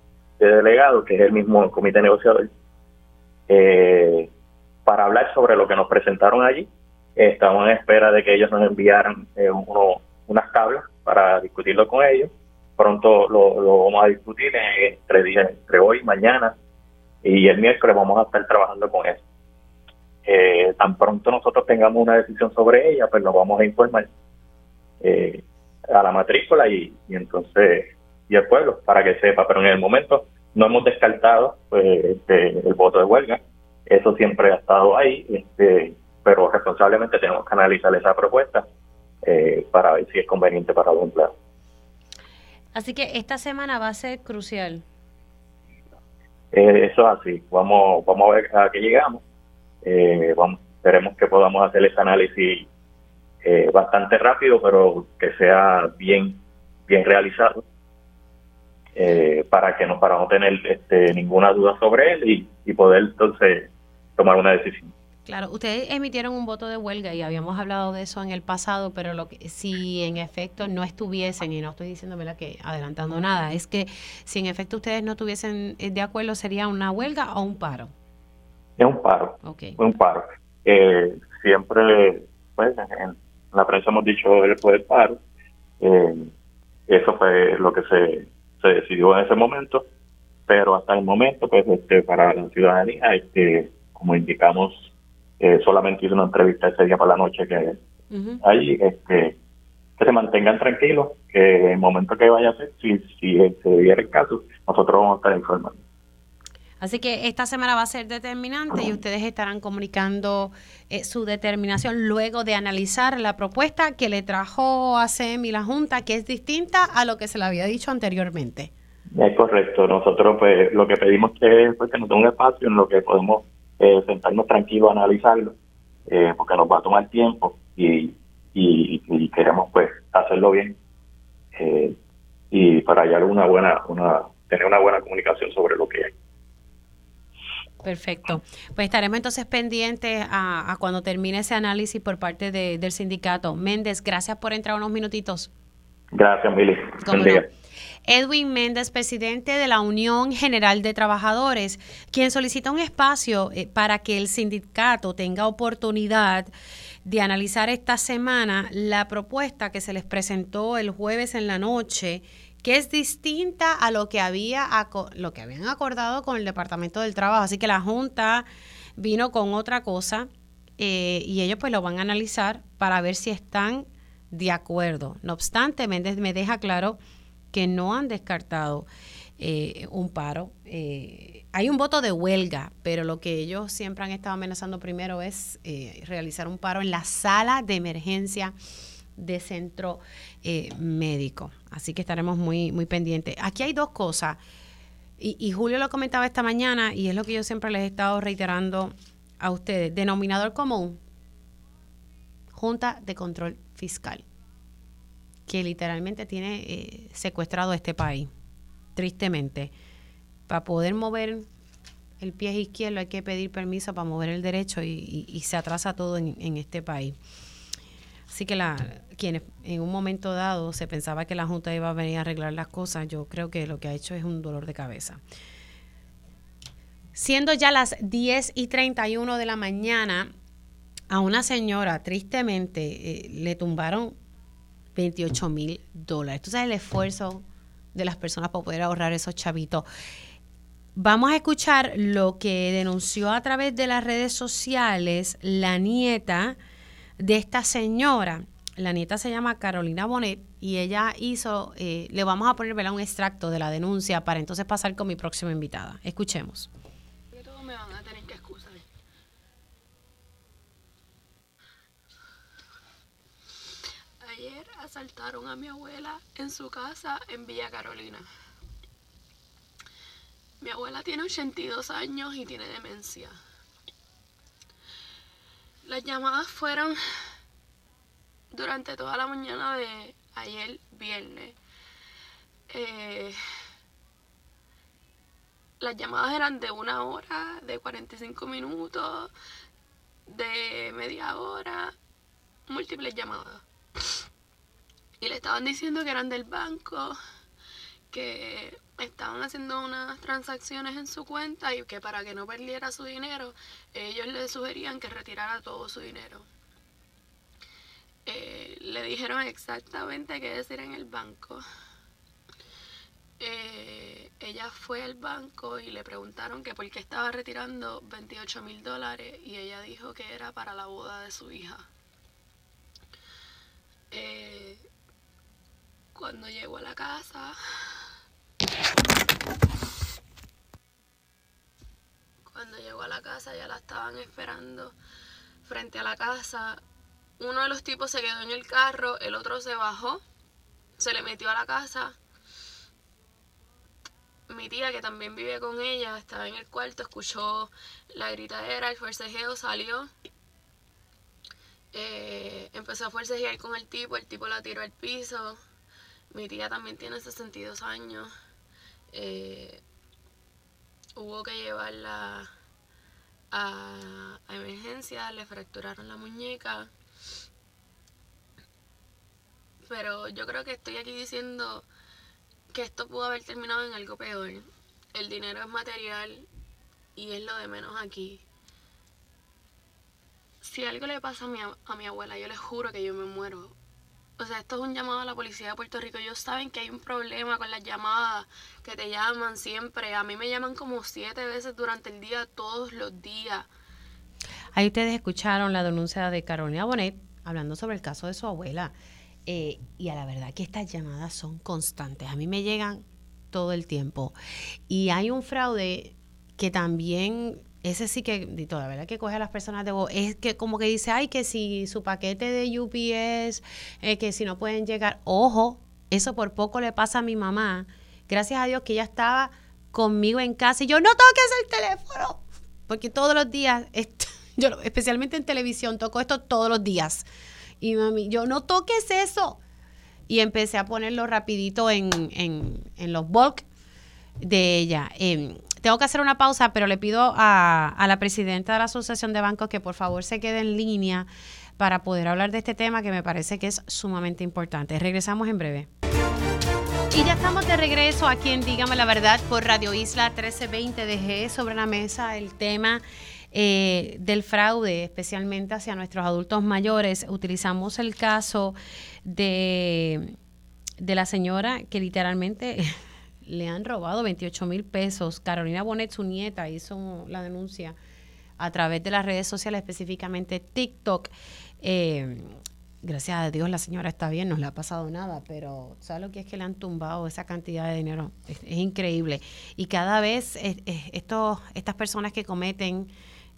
delegados, que es el mismo comité negociador, eh, para hablar sobre lo que nos presentaron allí. Estamos en espera de que ellos nos enviaran eh, unas tablas para discutirlo con ellos pronto lo, vamos a discutir entre días, entre hoy y mañana y el miércoles vamos a estar trabajando con eso. Eh, tan pronto nosotros tengamos una decisión sobre ella, pues nos vamos a informar eh, a la matrícula y, entonces y al pueblo para que sepa, pero en el momento no hemos descartado pues, este, el voto de huelga, eso siempre ha estado ahí, este, pero responsablemente tenemos que analizar esa propuesta eh, para ver si es conveniente para los empleados. Así que esta semana va a ser crucial. Eh, eso es así. Vamos, vamos a ver a qué llegamos. Eh, vamos, esperemos que podamos hacer ese análisis eh, bastante rápido, pero que sea bien, bien realizado. Para que no para no tener este, ninguna duda sobre él y, y poder entonces tomar una decisión. Claro, ustedes emitieron un voto de huelga y habíamos hablado de eso en el pasado, pero lo que si en efecto no estuviesen, y no estoy diciendo que adelantando nada, es que si en efecto ustedes no estuviesen eh, de acuerdo, ¿sería una huelga o un paro? Es un paro. Okay. Un paro. Eh, siempre, pues, en la prensa hemos dicho el poder paro. Eh, eso fue lo que se, se decidió en ese momento, pero hasta el momento, pues, este, para la ciudadanía, este, como indicamos eh, solamente hice una entrevista ese día para la noche que ahí este, que se mantengan tranquilos, que en el momento que vaya a ser, si, si se diera el caso, nosotros vamos a estar informando. Así que esta semana va a ser determinante y ustedes estarán comunicando eh, su determinación luego de analizar la propuesta que le trajo a CEM y la Junta, que es distinta a lo que se le había dicho anteriormente. Es correcto. Nosotros pues lo que pedimos es pues, que nos dé un espacio en lo que podemos eh, sentarnos tranquilos a analizarlo, eh, porque nos va a tomar tiempo y, y, queremos pues hacerlo bien eh, y para hallar una buena, una tener una buena comunicación sobre lo que hay. Perfecto. Pues estaremos entonces pendientes a, cuando termine ese análisis por parte del sindicato. Méndez, gracias por entrar unos minutitos. Gracias, Mili. Edwin Méndez, presidente de la Unión General de Trabajadores, quien solicita un espacio eh, para que el sindicato tenga oportunidad de analizar esta semana la propuesta que se les presentó el jueves en la noche que es distinta a lo que había lo que habían acordado con el Departamento del Trabajo. Así que la Junta vino con otra cosa eh, y ellos pues lo van a analizar para ver si están de acuerdo. No obstante, Méndez me deja claro que no han descartado eh, un paro. Eh, hay un voto de huelga, pero lo que ellos siempre han estado amenazando primero es realizar un paro en la sala de emergencia de centro médico. Así que estaremos muy, muy pendientes. Aquí hay dos cosas, y, Julio lo comentaba esta mañana, y es lo que yo siempre les he estado reiterando a ustedes. Denominador común, Junta de Control Fiscal que literalmente tiene eh, secuestrado este país, tristemente. Para poder mover el pie izquierdo hay que pedir permiso para mover el derecho y, se atrasa todo en, este país. Así que la, quienes en un momento dado se pensaba que la Junta iba a venir a arreglar las cosas, yo creo que lo que ha hecho es un dolor de cabeza. Siendo ya las 10 y 31 de la mañana, a una señora, tristemente, eh, le tumbaron 28 mil dólares. Tú sabes el esfuerzo de las personas para poder ahorrar esos chavitos. Vamos a escuchar lo que denunció a través de las redes sociales la nieta de esta señora. La nieta se llama Carolina Bonet y ella hizo, eh, le vamos a poner un extracto de la denuncia para entonces pasar con mi próxima invitada. Escuchemos. asaltaron a mi abuela en su casa en Villa Carolina. Mi abuela tiene 82 años y tiene demencia. Las llamadas fueron durante toda la mañana de ayer viernes. Eh, las llamadas eran de una hora, de 45 minutos, de media hora, múltiples llamadas. Y le estaban diciendo que eran del banco, que estaban haciendo unas transacciones en su cuenta y que para que no perdiera su dinero, ellos le sugerían que retirara todo su dinero. Eh, le dijeron exactamente qué decir en el banco. Eh, ella fue al banco y le preguntaron que por qué estaba retirando 28 mil dólares y ella dijo que era para la boda de su hija. Eh, cuando llegó a la casa, cuando llegó a la casa ya la estaban esperando frente a la casa. Uno de los tipos se quedó en el carro, el otro se bajó, se le metió a la casa mi tía, que también vive con ella, estaba en el cuarto, escuchó la gritadera, el forcejeo, salió. Eh, empezó a forcejear con el tipo, el tipo la tiró al piso. Mi tía también tiene 62 años. Eh, hubo que llevarla a, a emergencia, le fracturaron la muñeca. Pero yo creo que estoy aquí diciendo que esto pudo haber terminado en algo peor. El dinero es material y es lo de menos aquí. Si algo le pasa a mi, a mi abuela, yo les juro que yo me muero. O sea, esto es un llamado a la policía de Puerto Rico. Ellos saben que hay un problema con las llamadas, que te llaman siempre. A mí me llaman como siete veces durante el día, todos los días. Ahí ustedes escucharon la denuncia de Carolina Bonet hablando sobre el caso de su abuela. Eh, y a la verdad que estas llamadas son constantes. A mí me llegan todo el tiempo. Y hay un fraude que también, ese sí que, la verdad que coge a las personas de voz, es que como que dice, ay, que si su paquete de UPS, eh, que si no pueden llegar, ojo, eso por poco le pasa a mi mamá. Gracias a Dios que ella estaba conmigo en casa y yo, no toques el teléfono, porque todos los días, yo especialmente en televisión, toco esto todos los días. Y mami, yo no toques eso. Y empecé a ponerlo rapidito en, los bulk de ella. Em, tengo que hacer una pausa, pero le pido a, la presidenta de la Asociación de Bancos que por favor se quede en línea para poder hablar de este tema que me parece que es sumamente importante. Regresamos en breve. Y ya estamos de regreso aquí en Dígame la Verdad por Radio Isla 1320. Dejé sobre la mesa el tema eh, del fraude, especialmente hacia nuestros adultos mayores. Utilizamos el caso de la señora que literalmente le han robado 28 mil pesos. Carolina Bonet, su nieta, hizo la denuncia a través de las redes sociales, específicamente TikTok. Eh, gracias a Dios la señora está bien, no le ha pasado nada, pero ¿sabe lo que es que le han tumbado esa cantidad de dinero? Es, increíble. Y cada vez estos, estas personas que cometen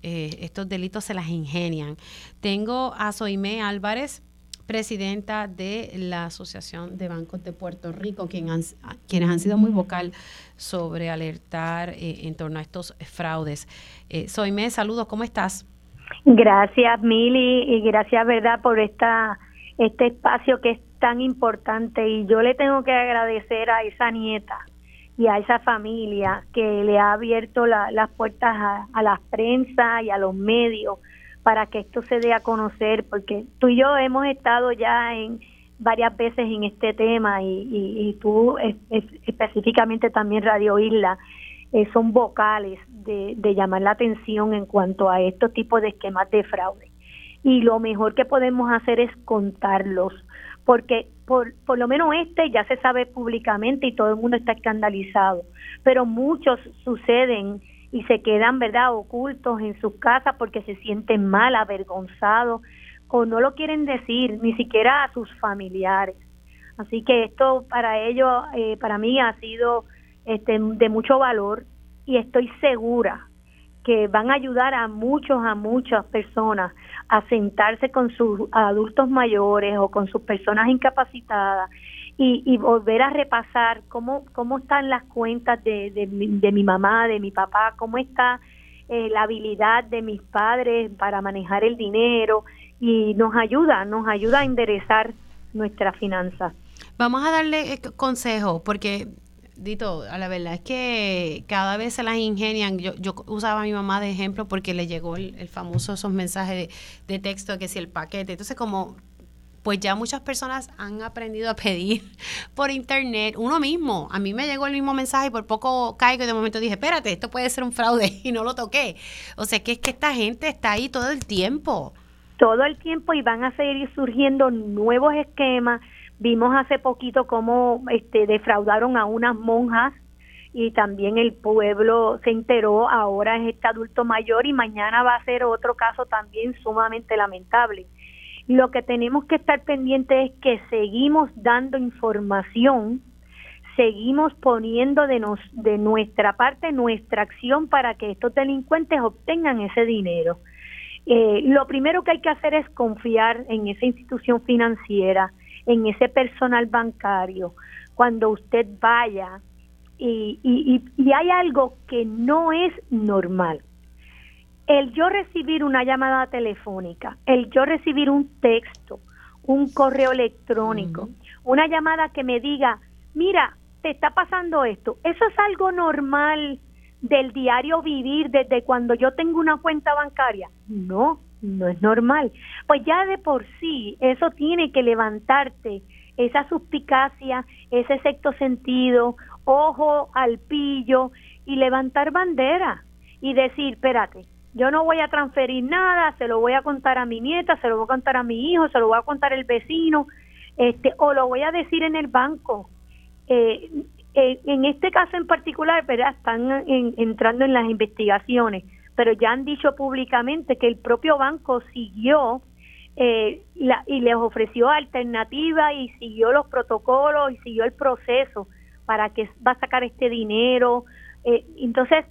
eh, estos delitos se las ingenian. Tengo a Soime Álvarez, presidenta de la Asociación de Bancos de Puerto Rico, quien quienes han sido muy vocal sobre alertar eh, en torno a estos fraudes. Eh, Soime, saludos, ¿cómo estás? Gracias, Mili, y gracias, ¿verdad?, por esta este espacio que es tan importante. Y yo le tengo que agradecer a esa nieta y a esa familia que le ha abierto las puertas a, a la prensa y a los medios para que esto se dé a conocer, porque tú y yo hemos estado ya en varias veces en este tema y, y, tú específicamente también Radio Isla eh, son vocales de, de llamar la atención en cuanto a estos tipos de esquemas de fraude. Y lo mejor que podemos hacer es contarlos, porque por, por lo menos este ya se sabe públicamente y todo el mundo está escandalizado, pero muchos suceden y se quedan, ¿verdad?, ocultos en sus casas porque se sienten mal, avergonzados o no lo quieren decir ni siquiera a sus familiares. Así que esto para ellos, eh, para mí ha sido este, de mucho valor y estoy segura que van a ayudar a muchos, a muchas personas a sentarse con sus adultos mayores o con sus personas incapacitadas y, volver a repasar cómo, cómo están las cuentas de, de, mi, mamá, de mi papá, cómo está eh, la habilidad de mis padres para manejar el dinero y nos ayuda, nos ayuda a enderezar nuestra finanzas. Vamos a darle eh, consejo porque Dito, la verdad es que cada vez se las ingenian. Yo, yo usaba a mi mamá de ejemplo porque le llegó el, famoso esos mensajes de, de, texto que si el paquete. Entonces, como pues ya muchas personas han aprendido a pedir por internet uno mismo. A mí me llegó el mismo mensaje y por poco caigo y de momento dije, espérate, esto puede ser un fraude y no lo toqué. O sea, que es que esta gente está ahí todo el tiempo. Todo el tiempo y van a seguir surgiendo nuevos esquemas. Vimos hace poquito cómo este, defraudaron a unas monjas y también el pueblo se enteró, ahora es este adulto mayor y mañana va a ser otro caso también sumamente lamentable. Lo que tenemos que estar pendientes es que seguimos dando información, seguimos poniendo de, nos, de nuestra parte nuestra acción para que estos delincuentes obtengan ese dinero. Eh, lo primero que hay que hacer es confiar en esa institución financiera, en ese personal bancario. Cuando usted vaya y, y, y hay algo que no es normal, el yo recibir una llamada telefónica, el yo recibir un texto, un correo electrónico, una llamada que me diga, mira, te está pasando esto, eso es algo normal del diario vivir desde cuando yo tengo una cuenta bancaria. No, no es normal. Pues ya de por sí eso tiene que levantarte esa suspicacia, ese sexto sentido, ojo al pillo y levantar bandera y decir, espérate, yo no voy a transferir nada, se lo voy a contar a mi nieta, se lo voy a contar a mi hijo, se lo voy a contar al vecino, este, o lo voy a decir en el banco. Eh, eh, en este caso en particular, ¿verdad? están entrando en las investigaciones, pero ya han dicho públicamente que el propio banco siguió eh, y les ofreció alternativa y siguió los protocolos y siguió el proceso para que va a sacar este dinero. entonces,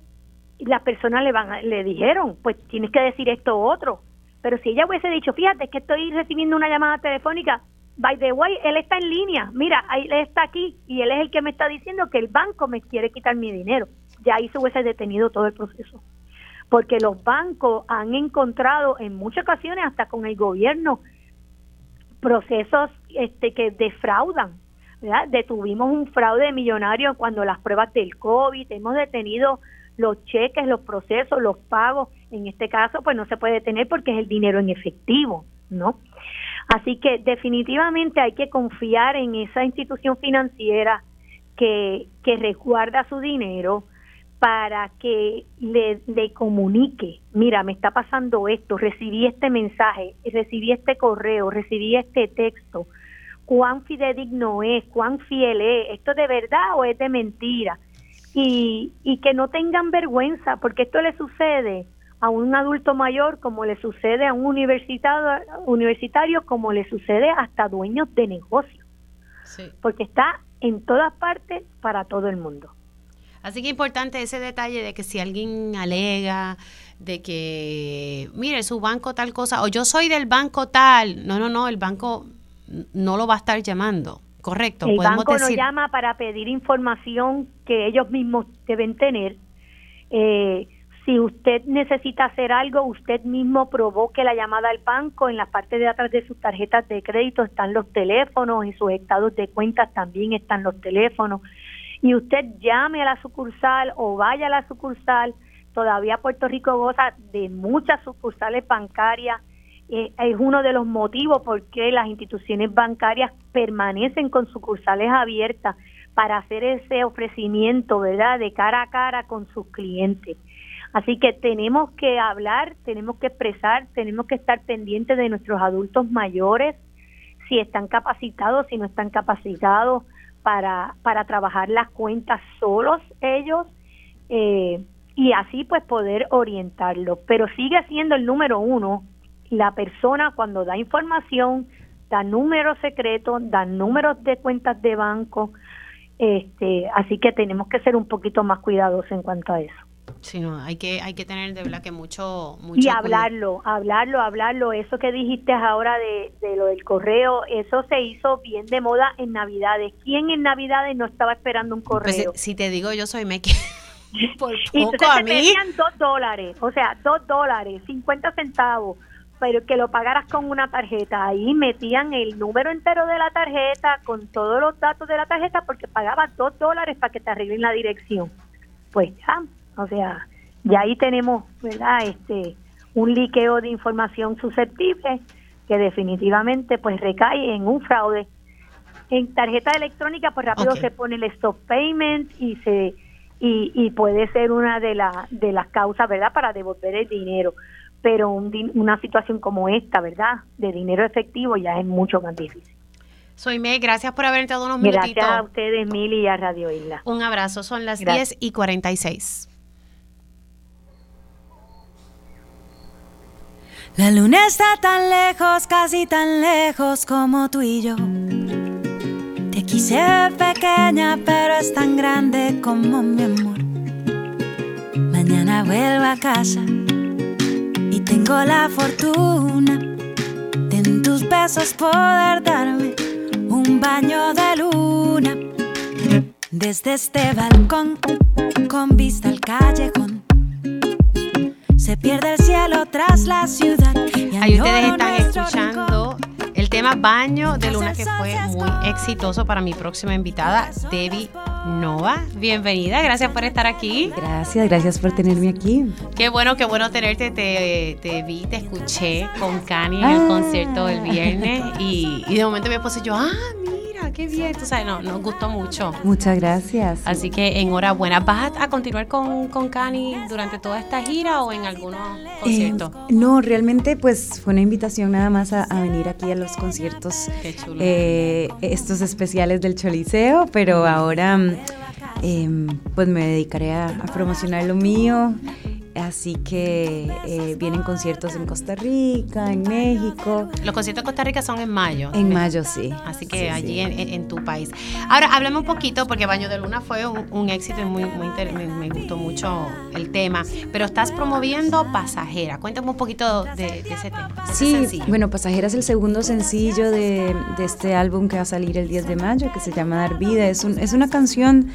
las personas le van le dijeron, pues tienes que decir esto u otro. Pero si ella hubiese dicho, fíjate que estoy recibiendo una llamada telefónica, by the way, él está en línea, mira, él está aquí y él es el que me está diciendo que el banco me quiere quitar mi dinero. Ya ahí se hubiese detenido todo el proceso. Porque los bancos han encontrado en muchas ocasiones, hasta con el gobierno, procesos este, que defraudan. ¿verdad? Detuvimos un fraude millonario cuando las pruebas del COVID, hemos detenido los cheques, los procesos, los pagos, en este caso pues no se puede tener porque es el dinero en efectivo, ¿no? Así que definitivamente hay que confiar en esa institución financiera que, que resguarda su dinero para que le, le comunique, mira, me está pasando esto, recibí este mensaje, recibí este correo, recibí este texto, cuán fidedigno es, cuán fiel es, esto de verdad o es de mentira y, y que no tengan vergüenza, porque esto le sucede a un adulto mayor como le sucede a un universitario, universitario como le sucede hasta dueños de negocios, porque está en todas partes para todo el mundo. Así que importante ese detalle de que si alguien alega de que, mire, su banco tal cosa, o yo soy del banco tal, no, no, no, el banco no lo va a estar llamando. Correcto. El banco nos llama para pedir información que ellos mismos deben tener. Eh, si usted necesita hacer algo, usted mismo provoque la llamada al banco. En la parte de atrás de sus tarjetas de crédito están los teléfonos, en sus estados de cuentas también están los teléfonos. Y usted llame a la sucursal o vaya a la sucursal. Todavía Puerto Rico goza de muchas sucursales bancarias eh, es uno de los motivos por qué las instituciones bancarias permanecen con sucursales abiertas para hacer ese ofrecimiento, ¿verdad?, de cara a cara con sus clientes. Así que tenemos que hablar, tenemos que expresar, tenemos que estar pendientes de nuestros adultos mayores, si están capacitados, si no están capacitados para, para trabajar las cuentas solos ellos eh, y así pues poder orientarlos. Pero sigue siendo el número uno la persona cuando da información, da números secretos, da números de cuentas de banco, este, así que tenemos que ser un poquito más cuidadosos en cuanto a eso. Sí, no, hay que, hay que tener de verdad que mucho, mucho y cuidado. hablarlo, hablarlo, hablarlo. Eso que dijiste ahora de, de lo del correo, eso se hizo bien de moda en Navidades. ¿Quién en Navidades no estaba esperando un Pues, correo? si te digo yo soy Meque, por y entonces a mí. pedían dos dólares, o sea, dos dólares, 50 centavos, pero que lo pagaras con una tarjeta. Ahí metían el número entero de la tarjeta con todos los datos de la tarjeta porque pagabas dos dólares para que te arreglen la dirección. Pues ya, o sea, ya ahí tenemos, ¿verdad? Este, un liqueo de información susceptible que definitivamente pues recae en un fraude. En tarjeta electrónica pues rápido se pone el stop payment y se y, y puede ser una de, la, de las causas, ¿verdad?, para devolver el dinero. Pero un una situación como esta, ¿verdad?, de dinero efectivo ya es mucho más difícil. Soy Meg, gracias por haber entrado unos Gracias minutitos. a ustedes, Mili, y a Radio Isla. Un abrazo, son las Gracias. 10 y 46. La luna está tan lejos, casi tan lejos como tú y yo. Te quise pequeña, pero es tan grande como mi amor. Mañana vuelvo a casa tengo la fortuna de en tus besos poder darme un baño de luna. Desde este balcón, con vista al callejón. Se pierde el cielo tras la ciudad. y Ahí ustedes están escuchando tema Baño de Luna que fue muy exitoso para mi próxima invitada, Debbie Nova. Bienvenida, gracias por estar aquí. Gracias, gracias por tenerme aquí. Qué bueno, qué bueno tenerte. Te, te vi, te escuché con Cani en el Ah. concierto del viernes y, y de momento mi esposo y yo, ah, mira, qué bien. Tú sabes, no, nos gustó mucho. Muchas gracias. Así que enhorabuena. ¿Vas a, continuar con, con Cani durante toda esta gira o en algunos conciertos? Eh, no, realmente pues fue una invitación nada más a, a venir aquí a los conciertos, Qué chulo. eh, estos especiales del Choliseo, pero ahora mm, em, pues me dedicaré a, a promocionar lo mío. Así que eh, vienen conciertos en Costa Rica, en México. Los conciertos de Costa Rica son en mayo. En mayo, sí. Así que Sí, allí sí. En, en- en tu país. Ahora, háblame un poquito, porque Baño de Luna fue un, un éxito y muy, muy me, me gustó mucho el tema. Pero estás promoviendo Pasajera. Cuéntame un poquito de, de ese tema. de Sí, bueno, Pasajera es el segundo sencillo de, de este álbum que va a salir el 10 de mayo, que se llama Dar Vida. Es, un- es una canción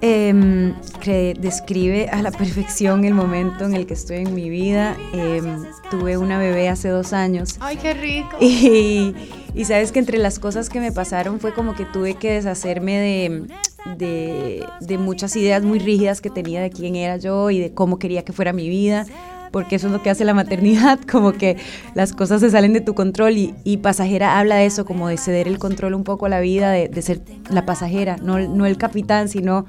em, que describe a la perfección el momento en el que estoy en mi vida. Em, tuve una bebé hace dos años. Ay, qué rico. Y, y sabes que entre las cosas que me pasaron fue como que tuve que deshacerme de, de, de muchas ideas muy rígidas que tenía de quién era yo y de cómo quería que fuera mi vida, porque eso es lo que hace la maternidad, como que las cosas se salen de tu control y, y pasajera habla de eso, como de ceder el control un poco a la vida, de, de ser la pasajera, no, no el capitán, sino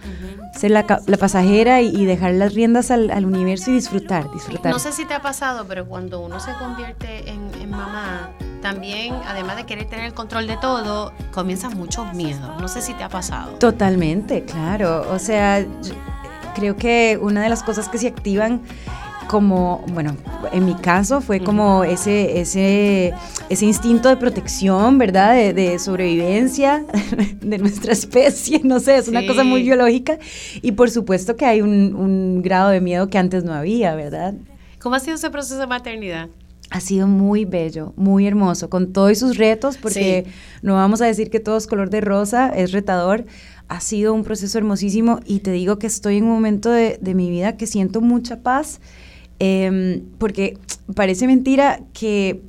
ser la, pasajera y, y dejar las riendas al, al universo y disfrutar, disfrutar. No sé si te ha pasado, pero cuando uno se convierte en, en mamá, también, además de querer tener el control de todo, comienzan muchos miedos. No sé si te ha pasado. Totalmente, claro. O sea, creo que una de las cosas que se activan como, bueno, en mi caso fue como ese, ese, ese instinto de protección, ¿verdad? De, de sobrevivencia de nuestra especie, no sé, es una Sí. cosa muy biológica. Y por supuesto que hay un, un grado de miedo que antes no había, ¿verdad? ¿Cómo ha sido ese proceso de maternidad? Ha sido muy bello, muy hermoso, con todos sus retos, porque Sí. no vamos a decir que todo es color de rosa, es retador. Ha sido un proceso hermosísimo y te digo que estoy en un momento de, de mi vida que siento mucha paz, em, porque parece mentira que,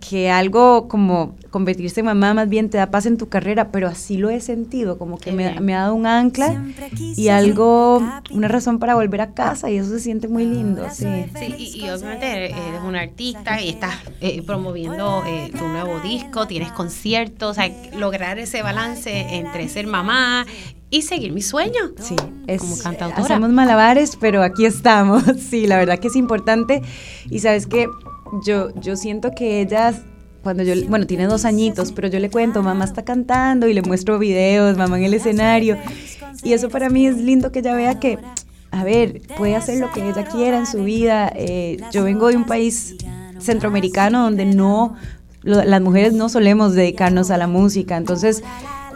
que algo como convertirse en mamá más bien te da paz en tu carrera, pero así lo he sentido, como que me, ha dado un ancla y algo, una razón para volver a casa y eso se siente muy lindo, sí. Sí, y, y obviamente eres una artista y estás eh, promoviendo eh, tu nuevo disco, tienes conciertos, o sea, lograr ese balance entre ser mamá y seguir mi sueño. Sí, es, Como cantautora. hacemos malabares, pero aquí estamos. Sí, la verdad que es importante. Y sabes que yo, yo siento que ellas, cuando yo, bueno, tiene dos añitos, pero yo le cuento, mamá está cantando y le muestro videos, mamá en el escenario. Y eso para mí es lindo que ella vea que, a ver, puede hacer lo que ella quiera en su vida. Eh, yo vengo de un país centroamericano donde no, lo- las mujeres no solemos dedicarnos a la música. Entonces,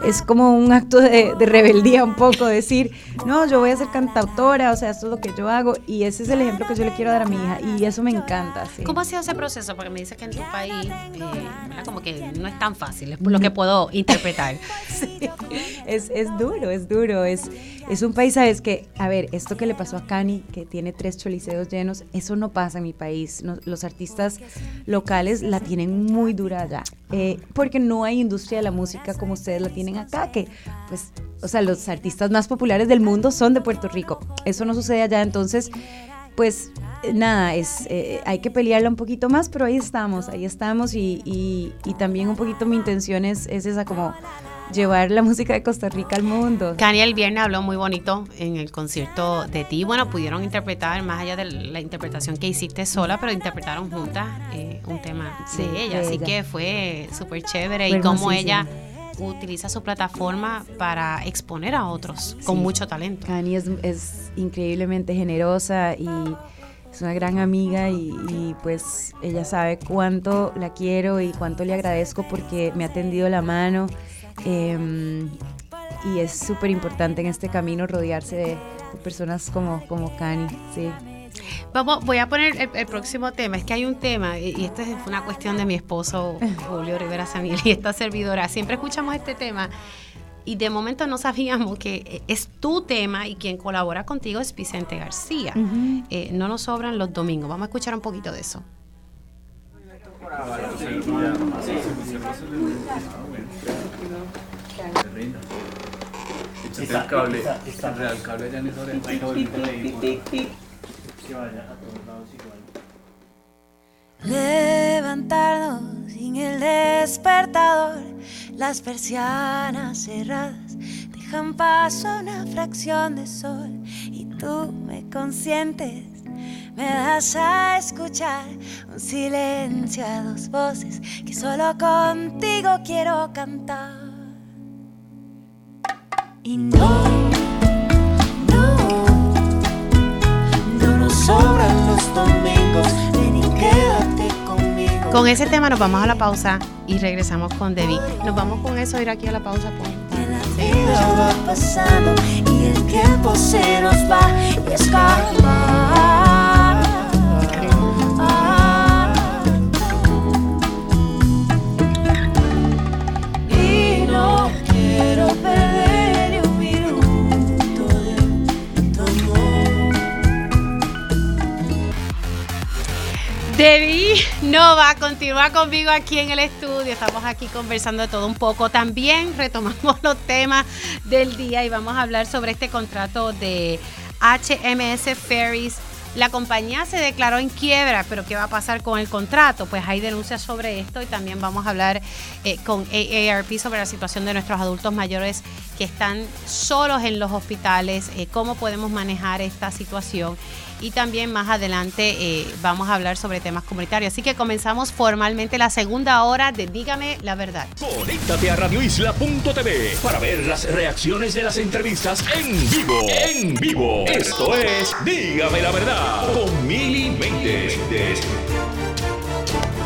es como un acto de, rebeldía un poco, decir, no, yo voy a ser cantautora, o sea, esto es lo que yo hago y ese es el ejemplo que yo le quiero dar a mi hija y eso me encanta. ¿Cómo ha sido ese proceso? Porque me dice que en tu país, eh, como que no es tan fácil, es lo que puedo interpretar. sí, es, es duro, es duro, es, es un país, sabes que, a ver, esto que le pasó a Cani, que tiene tres choliseos llenos, eso no pasa en mi país. los artistas locales la tienen muy dura allá, eh, porque no hay industria de la música como ustedes la tienen acá, que pues, o sea, los artistas más populares del mundo son de Puerto Rico. Eso no sucede allá, entonces, pues nada, es, eh, hay que pelearla un poquito más, pero ahí estamos, ahí estamos y, y, y también un poquito mi intención es, es esa como llevar la música de Costa Rica al mundo. Cani el viernes habló muy bonito en el concierto de ti. Bueno, pudieron interpretar, más allá de la interpretación que hiciste sola, pero interpretaron juntas eh, un tema de ella. Así que fue súper chévere y cómo ella utiliza su plataforma para exponer a otros con mucho talento. Cani es, es, increíblemente generosa y es una gran amiga y, y, pues ella sabe cuánto la quiero y cuánto le agradezco porque me ha tendido la mano Em, y es súper importante en este camino rodearse de, personas como, como Cani, sí. Vamos, voy a poner el, próximo tema. Es que hay un tema, y, esto es una cuestión de mi esposo Julio Rivera Sanil y esta servidora. Siempre escuchamos este tema y de momento no sabíamos que es tu tema y quien colabora contigo es Vicente García. Eh, no nos sobran los domingos. Vamos a escuchar un poquito de eso. Levantarnos sin el despertador, las persianas cerradas dejan paso una fracción de sol y tú me consientes me das a escuchar un silencio a dos voces que solo contigo quiero cantar. Y no, sobran los domingos, ven y quédate conmigo. Con ese tema nos vamos a la pausa y regresamos con Debbie. Nos vamos con eso, ir aquí a la pausa. Pues. La vida va pasando y el tiempo se nos va y escapa. Debbie no va a continuar conmigo aquí en el estudio. Estamos aquí conversando de todo un poco. También retomamos los temas del día y vamos a hablar sobre este contrato de HMS Ferries. La compañía se declaró en quiebra, pero ¿qué va a pasar con el contrato? Pues hay denuncias sobre esto y también vamos a hablar eh, con AARP sobre la situación de nuestros adultos mayores que están solos en los hospitales, eh, cómo podemos manejar esta situación y también más adelante eh, vamos a hablar sobre temas comunitarios. Así que comenzamos formalmente la segunda hora de Dígame la verdad. Conéctate a radioisla.tv para ver las reacciones de las entrevistas en vivo. En vivo. Esto es Dígame la verdad con Mili Méndez.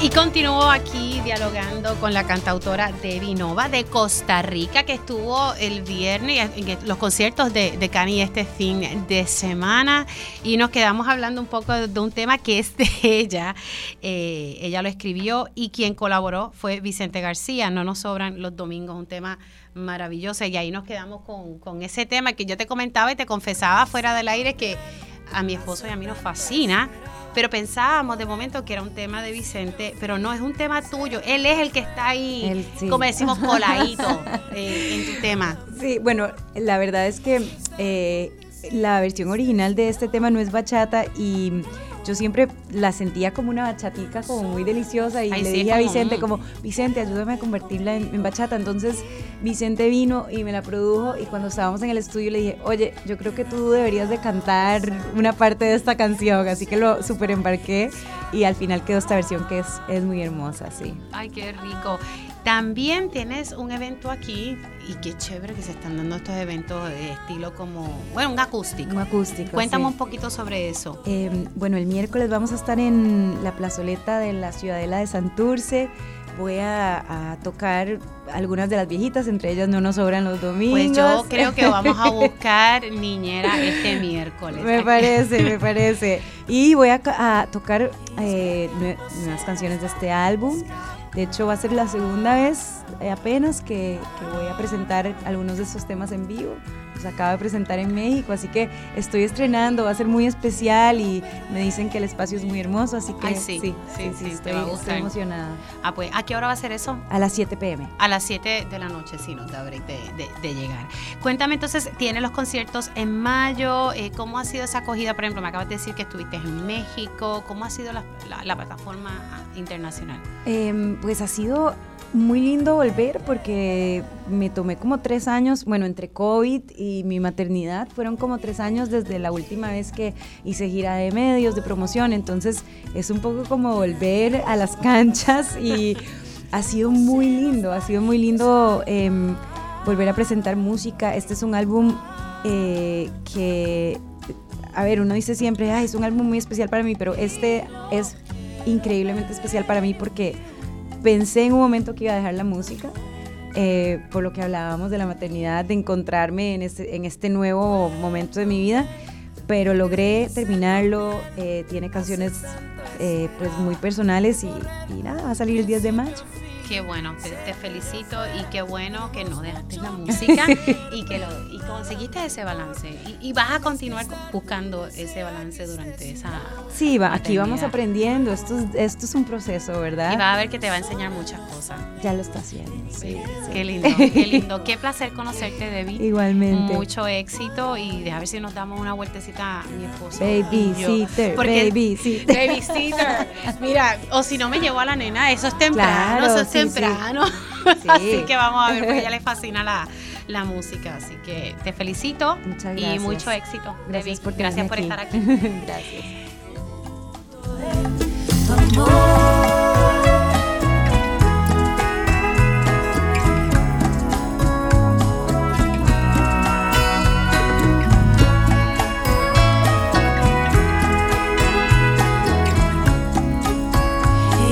Y continúo aquí dialogando con la cantautora Debbie Nova de Costa Rica, que estuvo el viernes en los conciertos de, Cani este fin de semana. Y nos quedamos hablando un poco de un tema que es de ella. Eh, ella lo escribió y quien colaboró fue Vicente García. No nos sobran los domingos, un tema maravilloso. Y ahí nos quedamos con, con ese tema que yo te comentaba y te confesaba fuera del aire que a mi esposo y a mí nos fascina pero pensábamos de momento que era un tema de Vicente, pero no, es un tema tuyo. Él es el que está ahí, como decimos, coladito eh, en tu tema. Sí, bueno, la verdad es que eh, la versión original de este tema no es bachata y yo siempre la sentía como una bachatica como muy deliciosa y le dije a Vicente como, Vicente, ayúdame a convertirla en, bachata. Entonces Vicente vino y me la produjo y cuando estábamos en el estudio le dije, oye, yo creo que tú deberías de cantar una parte de esta canción. Así que lo super embarqué y al final quedó esta versión que es, es muy hermosa, sí. Ay, qué rico. También tienes un evento aquí y qué chévere que se están dando estos eventos de estilo como, bueno, un acústico. Un acústico. Cuéntame un poquito sobre eso. Em, bueno, el miércoles vamos a estar en la plazoleta de la Ciudadela de Santurce voy a, a tocar algunas de las viejitas, entre ellas no nos sobran los domingos. Pues yo creo que vamos a buscar niñera este miércoles. Me parece, me parece. Y voy a, a tocar eh, nue- nuevas canciones de este álbum. De hecho, va a ser la segunda vez eh, apenas que, que voy a presentar algunos de estos temas en vivo. Los acabo de presentar en México, así que estoy estrenando, va a ser muy especial y me dicen que el espacio es muy hermoso, así que Ay, sí, sí, sí, te estoy, va a estoy gustar. emocionada. Ah, pues, ¿a qué hora va a ser eso? A las 7 pm. A las 7 de la noche, sí, no te da break de, de- de llegar. Cuéntame entonces, ¿tienes los conciertos en mayo? Eh, ¿Cómo ha sido esa acogida? Por ejemplo, me acabas de decir que estuviste en México. ¿Cómo ha sido la, la- la plataforma internacional? Em, pues ha sido muy lindo volver porque me tomé como tres años, bueno, entre COVID y mi maternidad, fueron como tres años desde la última vez que hice gira de medios, de promoción, entonces es un poco como volver a las canchas y ha sido muy lindo, ha sido muy lindo em, volver a presentar música. Este es un álbum eh, que, a ver, uno dice siempre, "Ay, es un álbum muy especial para mí, pero este es increíblemente especial para mí porque pensé en un momento que iba a dejar la música, eh, por lo que hablábamos de la maternidad, de encontrarme en este, en este nuevo momento de mi vida, pero logré terminarlo, eh, tiene canciones eh, pues muy personales y, y nada, va a salir el 10 de mayo. Qué bueno, te, felicito y qué bueno que no dejaste la música y que lo, y conseguiste ese balance. Y, y vas a continuar co- buscando ese balance durante esa. Sí, va, aquí vamos aprendiendo, esto es, esto es un proceso, ¿verdad? Y vas a ver que te va a enseñar muchas cosas. Ya lo está haciendo. Sí, sí. Qué lindo, qué lindo. Qué placer conocerte, Debbie. Igualmente. Mucho éxito y a ver si nos damos una vueltecita a mi esposo. Babysitter, babysitter. Babysitter. Mira, o si no me llevo a la nena, eso es temprano, Claro, eso es. Temprano. Sí. Así que vamos a ver, porque a ella le fascina la, la música. Así que te felicito Muchas y mucho éxito. Gracias por gracias por aquí. estar aquí. Gracias.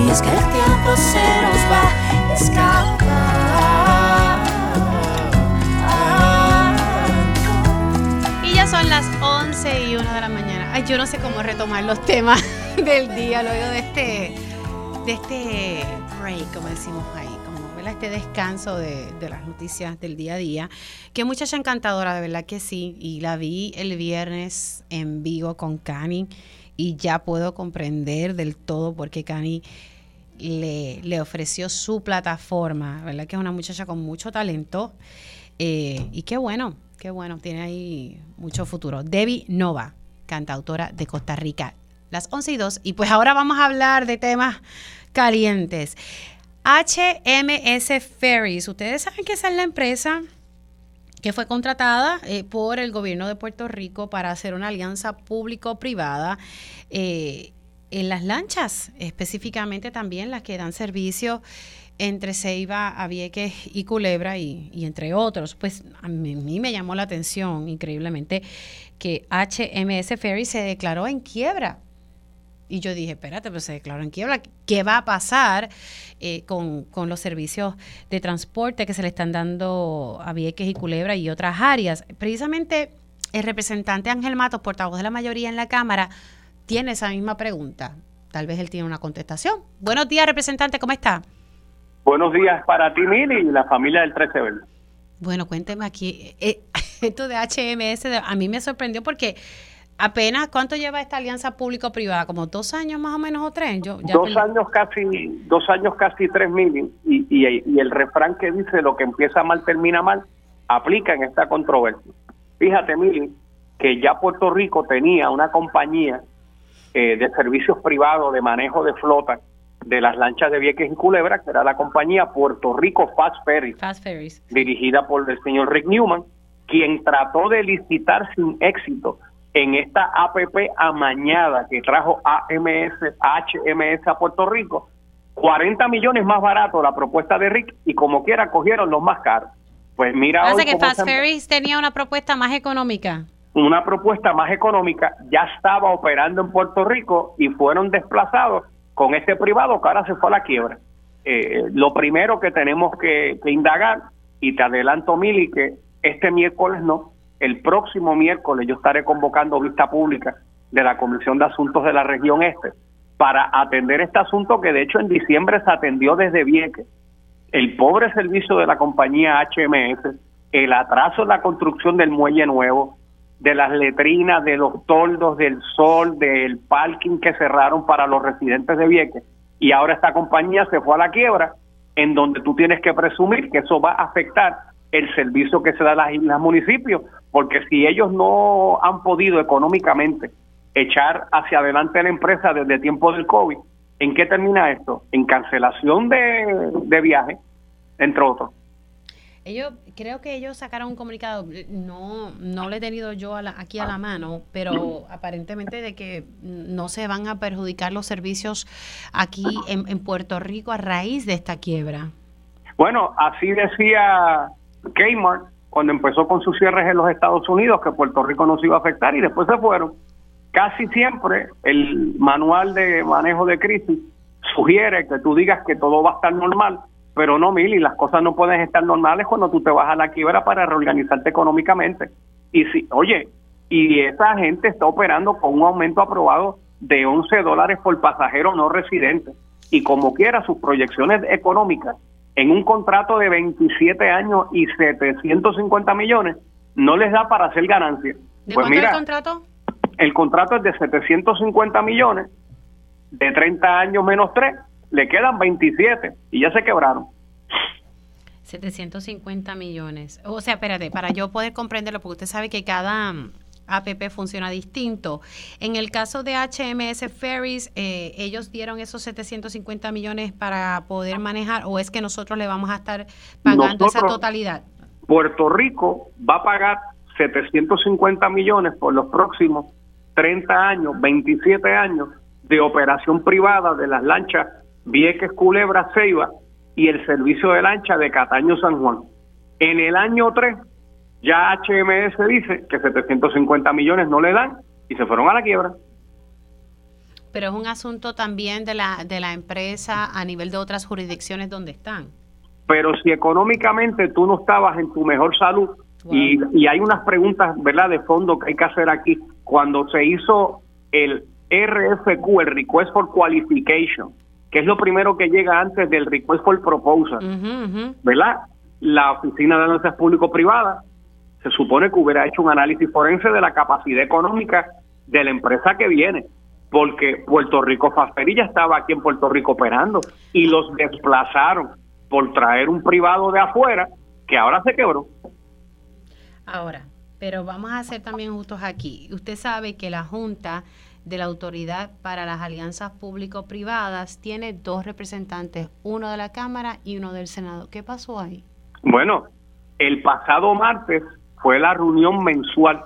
Y es que el tiempo se 12 y 1 de la mañana. Ay, yo no sé cómo retomar los temas del día, luego de este, de este break, como decimos ahí, como ¿verdad? este descanso de, de, las noticias del día a día. Qué muchacha encantadora, de verdad que sí. Y la vi el viernes en vivo con Cani y ya puedo comprender del todo por qué Cani le, le ofreció su plataforma, ¿verdad? Que es una muchacha con mucho talento. Eh, y qué bueno, qué bueno, tiene ahí mucho futuro. Debbie Nova, cantautora de Costa Rica. Las 11 y 2. Y pues ahora vamos a hablar de temas calientes. HMS Ferries. Ustedes saben que esa es la empresa que fue contratada eh, por el gobierno de Puerto Rico para hacer una alianza público-privada eh, en las lanchas, específicamente también las que dan servicio entre Ceiba, Avieques y Culebra y, y entre otros. Pues a mí, a mí me llamó la atención increíblemente que HMS Ferry se declaró en quiebra. Y yo dije, espérate, pues se declaró en quiebra. ¿Qué va a pasar eh, con, con los servicios de transporte que se le están dando a Vieques y Culebra y otras áreas? Precisamente el representante Ángel Matos, portavoz de la mayoría en la Cámara, tiene esa misma pregunta. Tal vez él tiene una contestación. Buenos días, representante, ¿cómo está? Buenos días para ti, Mili, y la familia del 13 Verde. Bueno, cuénteme aquí. eh, esto de HMS a mí me sorprendió porque apenas, ¿cuánto lleva esta alianza público-privada? ¿Como dos años más o menos o tres? Yo, ya Dos años casi, dos años casi tres mil, y, y, y el refrán que dice lo que empieza mal termina mal, aplica en esta controversia. Fíjate, Mili, que ya Puerto Rico tenía una compañía eh, de servicios privados de manejo de flota de las lanchas de Vieques y Culebra, que era la compañía Puerto Rico Fast Ferries. dirigida por el señor Rick Newman, quien trató de licitar sin éxito en esta APP amañada que trajo AMS, HMS a Puerto Rico, 40 millones más barato la propuesta de Rick y como quiera cogieron los más caros. Pues mira, hoy que Fast Ferries tenía una propuesta más económica. una propuesta más económica ya estaba operando en Puerto Rico y fueron desplazados con este privado que ahora se fue a la quiebra. eh, lo primero que tenemos que, indagar, y te adelanto, Mili, que este miércoles no, el próximo miércoles yo estaré convocando vista pública de la Comisión de Asuntos de la Región Este para atender este asunto que de hecho en diciembre se atendió desde Vieques. El pobre servicio de la compañía HMS, el atraso en la construcción del muelle nuevo, de las letrinas, de los toldos, del sol, del parking que cerraron para los residentes de Vieques. Y ahora esta compañía se fue a la quiebra, en donde tú tienes que presumir que eso va a afectar el servicio que se da a las islas municipios, porque si ellos no han podido económicamente echar hacia adelante la empresa desde tiempo del COVID, ¿en qué termina esto? En cancelación de, de entre otros. Ellos, creo que ellos sacaron un comunicado, no, no lo he tenido yo aquí a la mano, pero aparentemente de que no se van a perjudicar los servicios aquí en, en Puerto Rico a raíz de esta quiebra. Bueno, así decía Kmart cuando empezó con sus cierres en los Estados Unidos, que Puerto Rico no se iba a afectar y después se fueron. Casi siempre el manual de manejo de crisis sugiere que tú digas que todo va a estar normal, pero no, Mili, las cosas no pueden estar normales cuando tú te vas a la quiebra para reorganizarte económicamente. Y si, oye, y esa gente está operando con un aumento aprobado de 11 dólares por pasajero no residente. Y como quiera, sus proyecciones económicas en un contrato de 27 años y 750 millones no les da para hacer ganancias. ¿De pues cuánto mira, es el contrato? el contrato es de 750 millones, de 30 años menos 3, le quedan 27 y ya se quebraron. 750 millones. O sea, espérate, para yo poder comprenderlo, porque usted sabe que cada mm, APP funciona distinto. En el caso de HMS Ferries, eh, ellos dieron esos 750 millones para poder manejar, o es que nosotros le vamos a estar pagando esa totalidad. Puerto Rico va a pagar 750 millones por los próximos 30 años, 27 años de operación privada de las lanchas Vieques, Culebra, Ceiba y el servicio de lancha de Cataño, San Juan. En el año 3 ya HMS dice que 750 millones no le dan y se fueron a la quiebra. Pero es un asunto también de la, de la empresa a nivel de otras jurisdicciones donde están. pero si económicamente tú no estabas en tu mejor salud y, y hay unas preguntas, ¿verdad?, de fondo que hay que hacer aquí. Cuando se hizo el RFQ, el Request for Qualification, que es lo primero que llega antes del Request for Proposal, ¿verdad? La Oficina de Alianzas Público-Privadas se supone que hubiera hecho un análisis forense de la capacidad económica de la empresa que viene, porque Puerto Rico Faferi ya estaba aquí en Puerto Rico operando y los desplazaron por traer un privado de afuera que ahora se quebró. Ahora, pero vamos a ser también justos aquí. Usted sabe que la Junta de la Autoridad para las Alianzas Público-Privadas tiene dos representantes, uno de la Cámara y uno del Senado. ¿Qué pasó ahí? Bueno, el pasado martes fue la reunión mensual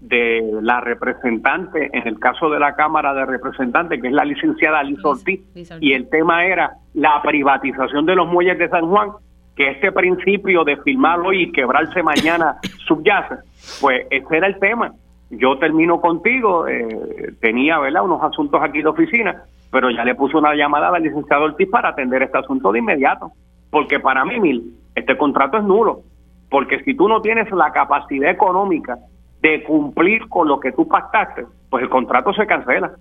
de la representante, en el caso de la Cámara de Representantes, que es la licenciada Liz Ortiz, Liz Ortiz. y el tema era la privatización de los muelles de San Juan, que este principio de firmar hoy y quebrarse mañana subyace, pues ese era el tema. Yo termino contigo, eh, tenía ¿verdad? unos asuntos aquí de oficina, pero ya le puse una llamada al licenciado Ortiz para atender este asunto de inmediato, porque para mí, Mil, este contrato es nulo, porque si tú no tienes la capacidad económica de cumplir con lo que tú pactaste, pues el contrato se cancela.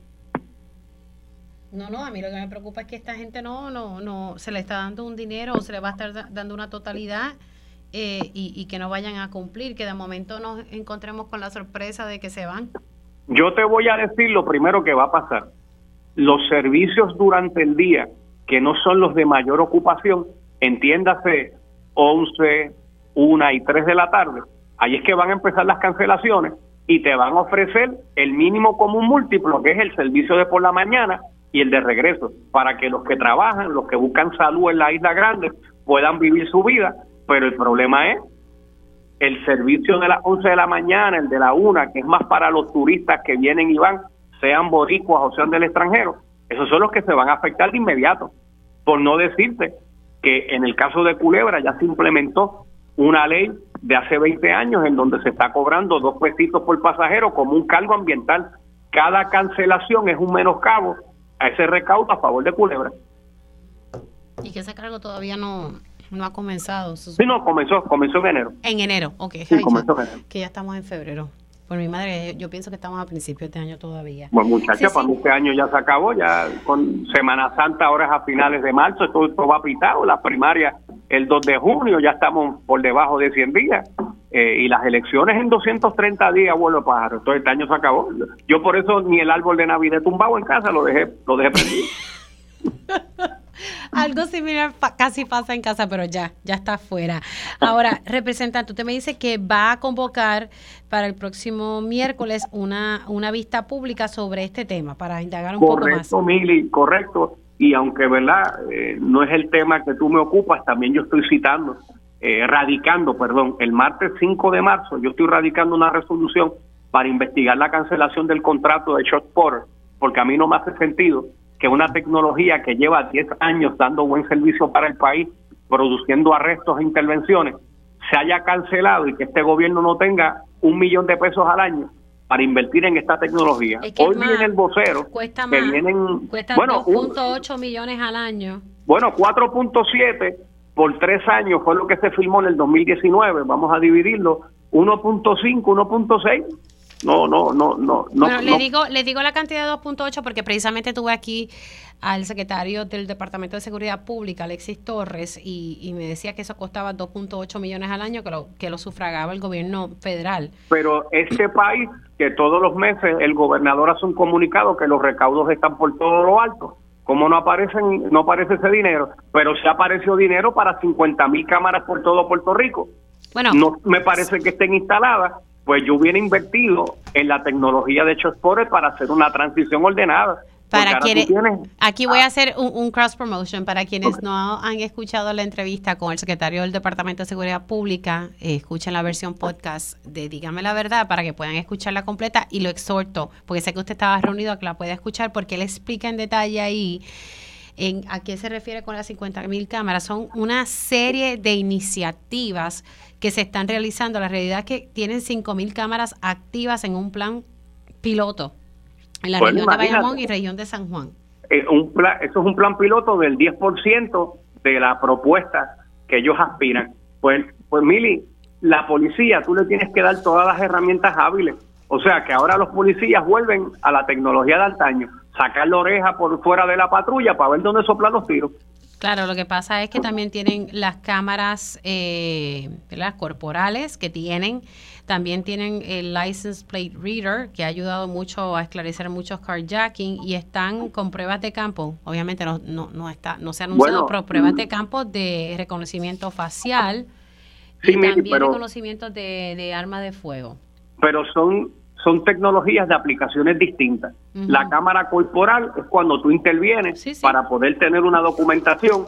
No, no, a mí lo que me preocupa es que esta gente no, no, no, se le está dando un dinero o se le va a estar da- dando una totalidad eh, y, y que no vayan a cumplir, que de momento nos encontremos con la sorpresa de que se van. Yo te voy a decir lo primero que va a pasar. Los servicios durante el día, que no son los de mayor ocupación, entiéndase 11, 1 y 3 de la tarde, ahí es que van a empezar las cancelaciones y te van a ofrecer el mínimo común múltiplo, que es el servicio de por la mañana y el de regreso, para que los que trabajan, los que buscan salud en la isla grande, puedan vivir su vida. Pero el problema es el servicio de las 11 de la mañana, el de la 1, que es más para los turistas que vienen y van, sean boricuas o sean del extranjero, esos son los que se van a afectar de inmediato. Por no decirte que en el caso de Culebra ya se implementó una ley de hace 20 años en donde se está cobrando dos pesitos por pasajero como un cargo ambiental. Cada cancelación es un menoscabo a ese recaudo a favor de Culebra. Y que ese cargo todavía no, no ha comenzado. Sí, no, comenzó, comenzó en enero. En enero, ok. Sí, Ay, comenzó ya- en enero. Que ya estamos en febrero. Por mi madre, yo pienso que estamos a principios de año todavía. Bueno, muchachos, Sí, para sí. mí este año ya se acabó, ya con Semana Santa ahora es a finales de marzo, esto, esto va pitado, las primarias el 2 de junio, ya estamos por debajo de 100 días, eh, y las elecciones en 230 días, vuelo pájaro, entonces este año se acabó. Yo por eso ni el árbol de Navidad tumbado en casa lo dejé, lo dejé prendido. Algo similar pa- casi pasa en casa, pero ya, ya está fuera. Ahora, representante, usted me dice que va a convocar para el próximo miércoles una, una vista pública sobre este tema, para indagar un poco más. Correcto, Mili, correcto. Y aunque, ¿verdad? Eh, no es el tema que tú me ocupas, también yo estoy citando, eh, radicando, perdón, el martes 5 de marzo, yo estoy radicando una resolución para investigar la cancelación del contrato de Shotport, porque a mí no me hace sentido que una tecnología que lleva 10 años dando buen servicio para el país, produciendo arrestos e intervenciones, se haya cancelado y que este gobierno no tenga un millón de pesos al año para invertir en esta tecnología. Es que Hoy es más, viene el vocero Cuesta que más, vienen cuesta bueno, un- 2.8 millones al año. bueno, 4.7 por tres años fue lo que se firmó en el 2019. Vamos a dividirlo 1.5, 1.6. No, no, no, no, no. bueno, le no. digo, le digo la cantidad de 2.8 porque precisamente tuve aquí al secretario del Departamento de Seguridad Pública, Alexis Torres, y, y me decía que eso costaba 2.8 millones al año, que lo, que lo sufragaba el gobierno federal. Pero este país, que todos los meses el gobernador hace un comunicado que los recaudos están por todo lo alto. ¿Cómo no aparecen, no aparece ese dinero? Pero sí apareció dinero para 50 mil cámaras por todo Puerto Rico. Bueno, no me parece que estén instaladas. Pues yo hubiera invertido en la tecnología de Chospores para hacer una transición ordenada. Para quienes, aquí voy a hacer un, un cross promotion para quienes no han escuchado la entrevista con el secretario del Departamento de Seguridad Pública, eh, escuchen la versión podcast de Dígame la verdad para que puedan escucharla completa y lo exhorto, porque sé que usted estaba reunido a que la pueda escuchar porque él explica en detalle ahí en a qué se refiere con las 50 mil cámaras. Son una serie de iniciativas que se están realizando. La realidad es que tienen 5 mil cámaras activas en un plan piloto en la Bueno, región de. Bayamón y región de San Juan. eh, un plan, eso es un plan piloto del 10% de la propuesta que ellos aspiran. Pues, pues Mili, la policía, tú le tienes que dar todas las herramientas hábiles. O sea, que ahora los policías vuelven a la tecnología de antaño, sacar la oreja por fuera de la patrulla para ver dónde soplan los tiros. Claro, lo que pasa es que también tienen las cámaras eh, ¿verdad? corporales que tienen, también tienen el license plate reader que ha ayudado mucho a esclarecer muchos carjacking y están con pruebas de campo. Obviamente no, no, no está, no se ha anunciado, Bueno, pero pruebas mm. de campo de reconocimiento facial Sí, y también pero- reconocimiento de, de arma de fuego. pero son son tecnologías de aplicaciones distintas. La cámara corporal es cuando tú intervienes para poder tener una documentación.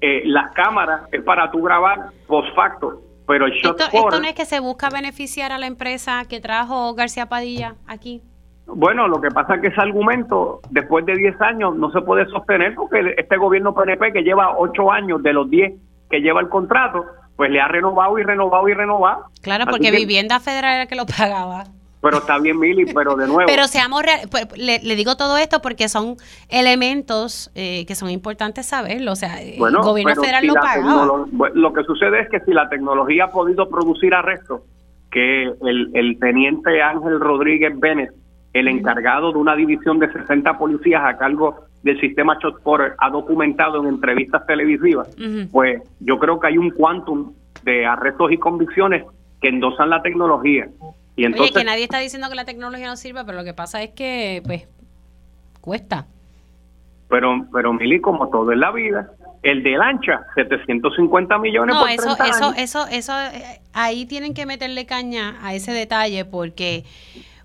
Eh, las cámaras es para tú grabar post facto, pero el shot Esto, esto no es que se busca beneficiar a la empresa que trajo García Padilla aquí. Bueno, lo que pasa es que ese argumento, después de 10 años, no se puede sostener porque este gobierno PNP, que lleva 8 años de los 10 que lleva el contrato, pues le ha renovado y renovado y renovado. Claro, Así porque que- Vivienda Federal era que lo pagaba. Pero está bien, Mili, pero de nuevo. Pero seamos real- pues, le, le digo todo esto porque son elementos eh, que son importantes saberlo. O sea, el gobierno federal si lo bueno, lo que sucede es que si la tecnología ha podido producir arrestos, que el, el teniente Ángel Rodríguez Bennett, el encargado de una división de 60 policías a cargo del sistema Shotporter, ha documentado en entrevistas televisivas, pues yo creo que hay un quantum de arrestos y convicciones que endosan la tecnología. Y entonces, Oye, que nadie está diciendo que la tecnología no sirva, pero lo que pasa es que, pues, cuesta. pero, pero Mili, como todo en la vida, el de lancha, 750 millones No, por eso, 30 eso, años. eso, eso, eh, ahí tienen que meterle caña a ese detalle porque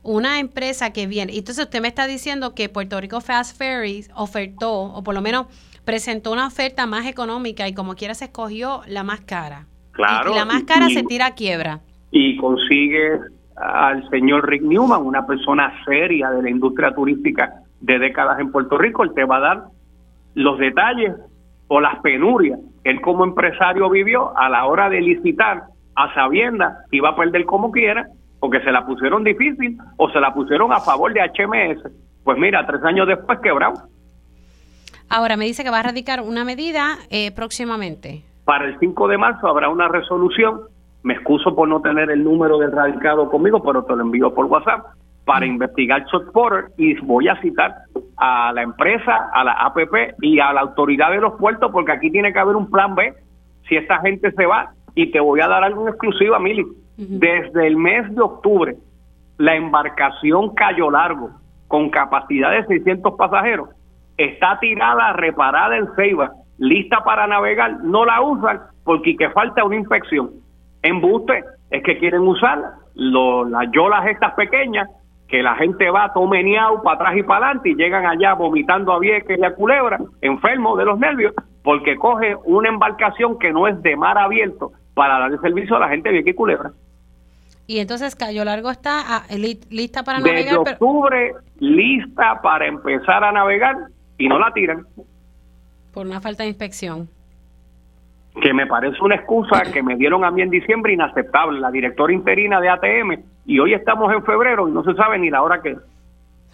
una empresa que viene, entonces usted me está diciendo que Puerto Rico Fast Ferries ofertó, o por lo menos presentó una oferta más económica y como quiera se escogió la más cara. Claro. Y la más cara y- se tira a quiebra. y consigue al señor Rick Newman, una persona seria de la industria turística de décadas en Puerto Rico, él te va a dar los detalles o las penurias que él como empresario vivió a la hora de licitar a sabiendas que iba a perder como quiera, porque se la pusieron difícil o se la pusieron a favor de HMS. Pues mira, tres años después quebrado. Ahora me dice que va a radicar una medida eh, próximamente. Para el 5 de marzo habrá una resolución. Me excuso por no tener el número del radicado conmigo, pero te lo envío por WhatsApp para investigar short Porter y voy a citar a la empresa, a la APP y a la autoridad de los puertos porque aquí tiene que haber un plan B si esta gente se va y te voy a dar algo exclusivo, Mili. Desde el mes de octubre, la embarcación Cayo Largo, con capacidad de 600 pasajeros, está tirada, reparada en Ceiba, lista para navegar. No la usan porque que falta una inspección. Embuste, es que quieren usarla. Lo, las yolas estas pequeñas, que la gente va todo meneado para atrás y para adelante y llegan allá vomitando a Vieques y a Culebra, enfermos de los nervios, porque coge una embarcación que no es de mar abierto para darle servicio a la gente de Vieques y Culebra. Y entonces Cayo Largo está ah, li- lista para Desde navegar, pero- octubre, lista para empezar a navegar y no la tiran. por una falta de inspección. Que me parece una excusa que me dieron a mí en diciembre inaceptable, la directora interina de ATM, y hoy estamos en febrero y no se sabe ni la hora que es.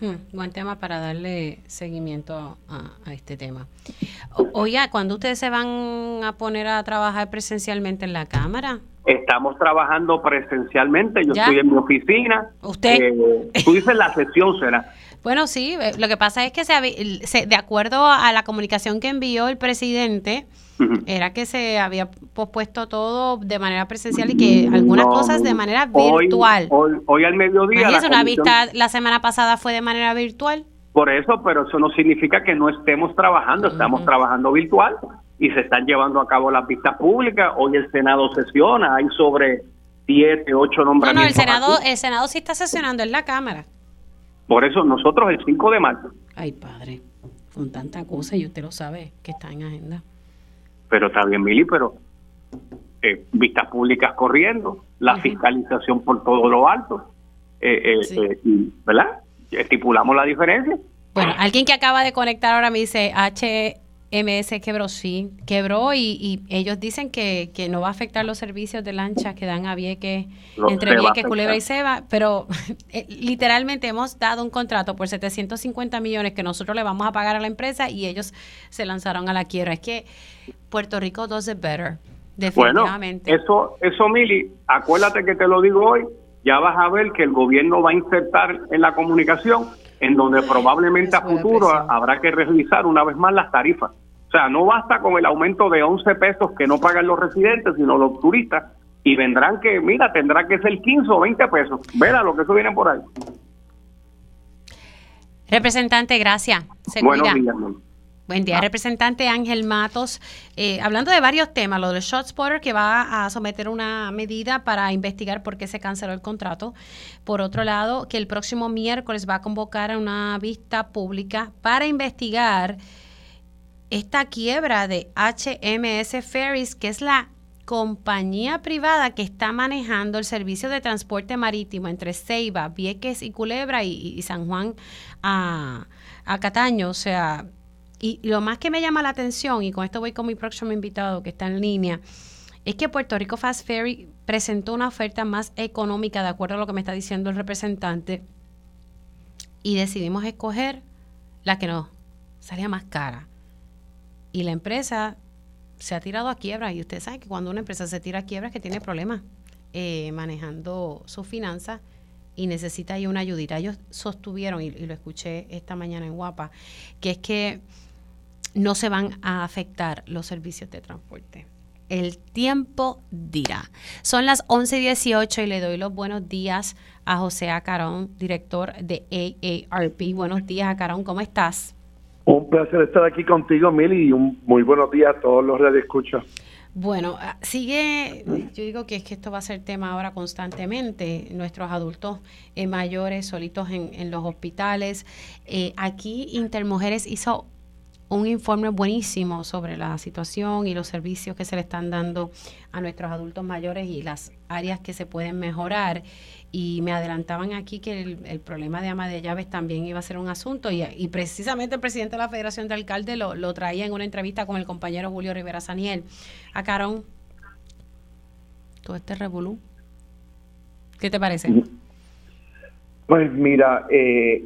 Hmm, buen tema para darle seguimiento a, a este tema. Oiga, ¿cuándo ustedes se van a poner a trabajar presencialmente en la Cámara? Estamos trabajando presencialmente, yo ¿Ya? estoy en mi oficina. ¿Usted? Eh, tú dices la sesión será. Bueno, sí, eh, lo que pasa es que se, se- de acuerdo a la comunicación que envió el presidente, era que se había pospuesto todo de manera presencial y que algunas No, cosas de no. manera Hoy- virtual. Hoy, hoy al mediodía. La una vista la semana pasada fue de manera virtual. Por eso, pero eso no significa que no estemos trabajando, estamos trabajando virtual y se están llevando a cabo las vistas públicas. Hoy el Senado sesiona, hay sobre siete, ocho No, no, nombramientos. el Senado, aquí. el Senado sí está sesionando en la Cámara. Por eso nosotros el 5 de marzo. Ay, padre, con tanta cosa y usted lo sabe que está en agenda. Pero está bien, Mili, pero eh, vistas públicas corriendo, la fiscalización por todo lo alto, eh, eh, eh, y, ¿verdad? Estipulamos la diferencia. Bueno, alguien que acaba de conectar ahora me dice HMS quebró, sí, quebró y, y ellos dicen que, que no va a afectar los servicios de lanchas que dan a Vieques, entre Vieques, Culebra y. Seba, pero eh, literalmente hemos dado un contrato por 750 millones que nosotros le vamos a pagar a la empresa y ellos se lanzaron a la quiebra. Es que Puerto Rico does it better, Bueno, definitivamente. eso, eso, Mili, acuérdate que te lo digo hoy, ya vas a ver que el gobierno va a insertar en la comunicación, en donde probablemente a futuro habrá que revisar una vez más las tarifas. O sea, no basta con el aumento de 11 pesos que no pagan los residentes, sino los turistas, y vendrán que, mira, tendrá que ser 15 o 20 pesos. Verá lo que eso viene por ahí. Representante, gracias. Se Buenos cuida. días. Buen día, representante Ángel Matos. Eh, hablando de varios temas, lo del Shot Spotter que va a someter una medida para investigar por qué se canceló el contrato. Por otro lado, que el próximo miércoles va a convocar a una vista pública para investigar esta quiebra de HMS Ferries, que es la compañía privada que está manejando el servicio de transporte marítimo entre Ceiba, Vieques y Culebra y, y San Juan a, a Cataño. O sea, y lo más que me llama la atención, y con esto voy con mi próximo invitado que está en línea, es que Puerto Rico Fast Ferry presentó una oferta más económica, de acuerdo a lo que me está diciendo el representante, y decidimos escoger la que nos salía más cara. Y la empresa se ha tirado a quiebra, y usted sabe que cuando una empresa se tira a quiebra es que tiene problemas eh, manejando sus finanzas y necesita ahí una ayudita. Ellos sostuvieron, y, y lo escuché esta mañana en Guapa, que es que no se van a afectar los servicios de transporte. El tiempo dirá. Son las 11.18 y le doy los buenos días a José Acarón, director de AARP. Buenos días, Acarón, ¿cómo estás? Un placer estar aquí contigo, Mili, y un muy buenos días a todos los radioescuchas. Bueno, ah, sigue, yo digo que es que esto va a ser tema ahora constantemente, nuestros adultos eh, mayores solitos en, en los hospitales. Eh, aquí Intermujeres hizo un informe buenísimo sobre la situación y los servicios que se le están dando a nuestros adultos mayores y las áreas que se pueden mejorar. Y me adelantaban aquí que el, problema de ama de llaves también iba a ser un asunto y, y precisamente el presidente de la Federación de Alcaldes lo, lo traía en una entrevista con el compañero Julio Rivera Saniel. A Carón, todo este revolú. ¿Qué te parece? Pues mira, eh,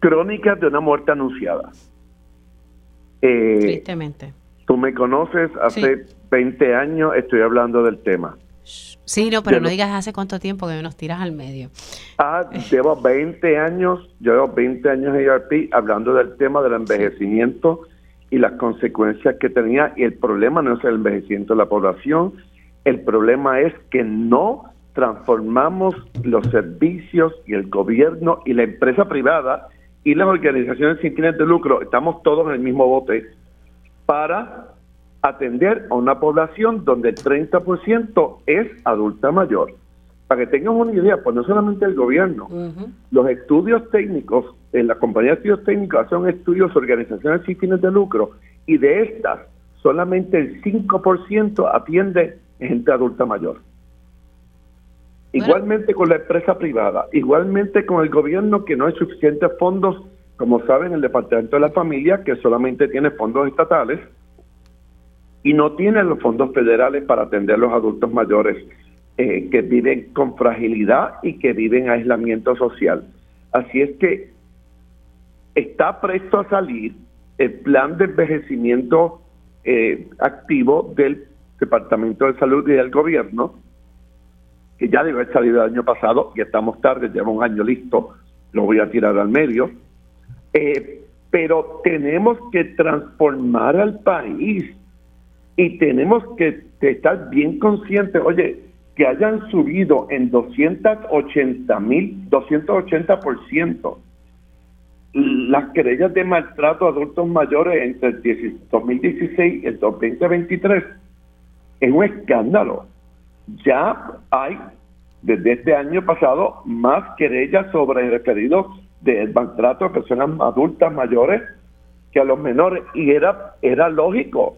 crónicas de una muerte anunciada. Eh, Tristemente. Tú me conoces, hace 20 años estoy hablando del tema. Sí, no, pero no digas hace cuánto tiempo que nos tiras al medio. Ah, llevo 20 años, llevo 20 años en ERP hablando del tema del envejecimiento y las consecuencias que tenía. Y el problema no es el envejecimiento de la población, el problema es que no transformamos los servicios y el gobierno y la empresa privada y las organizaciones sin fines de lucro, estamos todos en el mismo bote, para atender a una población donde el 30% es adulta mayor. Para que tengan una idea, pues no solamente el gobierno, los estudios técnicos, en la compañía de estudios técnicos hacen estudios organizaciones sin fines de lucro y de estas solamente el 5% atiende gente adulta mayor. Igualmente con la empresa privada, igualmente con el gobierno que no hay suficientes fondos, como saben, el Departamento de la Familia, que solamente tiene fondos estatales y no tiene los fondos federales para atender a los adultos mayores eh, que viven con fragilidad y que viven aislamiento social. Así es que está presto a salir el plan de envejecimiento eh, activo del Departamento de Salud y del Gobierno, que ya debe haber salido el año pasado y estamos tarde, lleva un año listo, lo voy a tirar al medio. Eh, pero tenemos que transformar al país y tenemos que estar bien conscientes, oye, que hayan subido en 280 mil, 280% las querellas de maltrato a adultos mayores entre el 10 2016 y el 2023 es un escándalo. Ya hay desde este año pasado más querellas sobre referidos de maltrato a personas adultas mayores que a los menores y era era lógico.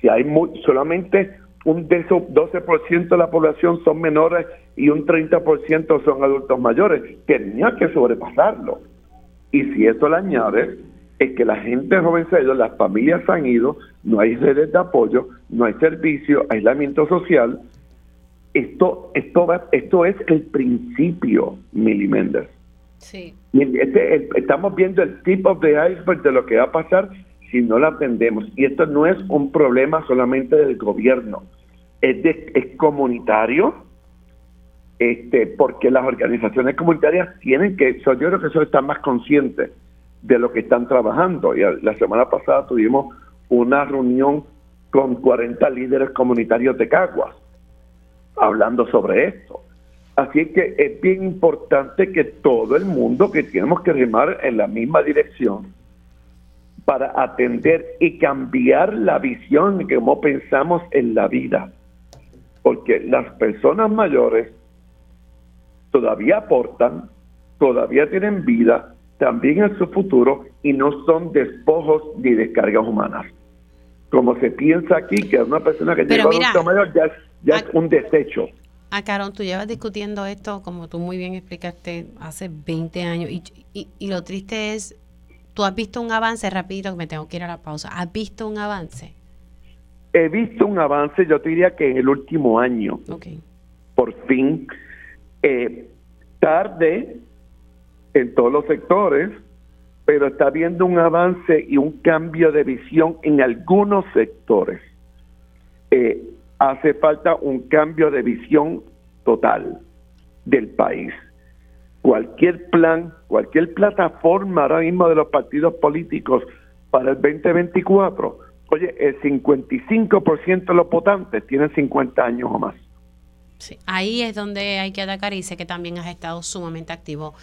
Si hay mu- solamente un de esos 12% de la población son menores y un 30% son adultos mayores, tenía que sobrepasarlo. Y si eso le añades, es que la gente joven se ha ido, las familias se han ido, no hay redes de apoyo, no hay servicio, aislamiento social. Esto, esto, va- esto es el principio, Méndez. Sí. Este- estamos viendo el tip of the iceberg de lo que va a pasar si no lo atendemos. Y esto no es un problema solamente del gobierno, es, de, es comunitario, este, porque las organizaciones comunitarias tienen que, yo creo que eso están más conscientes de lo que están trabajando. Y la semana pasada tuvimos una reunión con 40 líderes comunitarios de Caguas hablando sobre esto. Así que es bien importante que todo el mundo que tenemos que remar en la misma dirección para atender y cambiar la visión de cómo pensamos en la vida. Porque las personas mayores todavía aportan, todavía tienen vida, también en su futuro y no son despojos ni descargas humanas. Como se piensa aquí que una persona que Pero llegó mira, a adulto mayor ya, es- ya es un desecho. Ah, Carón, tú llevas discutiendo esto, como tú muy bien explicaste, hace 20 años. Y, y, y lo triste es, tú has visto un avance, rapidito, que me tengo que ir a la pausa. ¿Has visto un avance? He visto un avance, yo te diría que en el último año, por fin, eh, tarde en todos los sectores, pero está habiendo un avance y un cambio de visión en algunos sectores. Eh, hace falta un cambio de visión total del país. Cualquier plan, cualquier plataforma ahora mismo de los partidos políticos para el 2024, oye, el 55% de los votantes tienen 50 años o más. Sí. Ahí es donde hay que atacar y sé que también has estado sumamente activo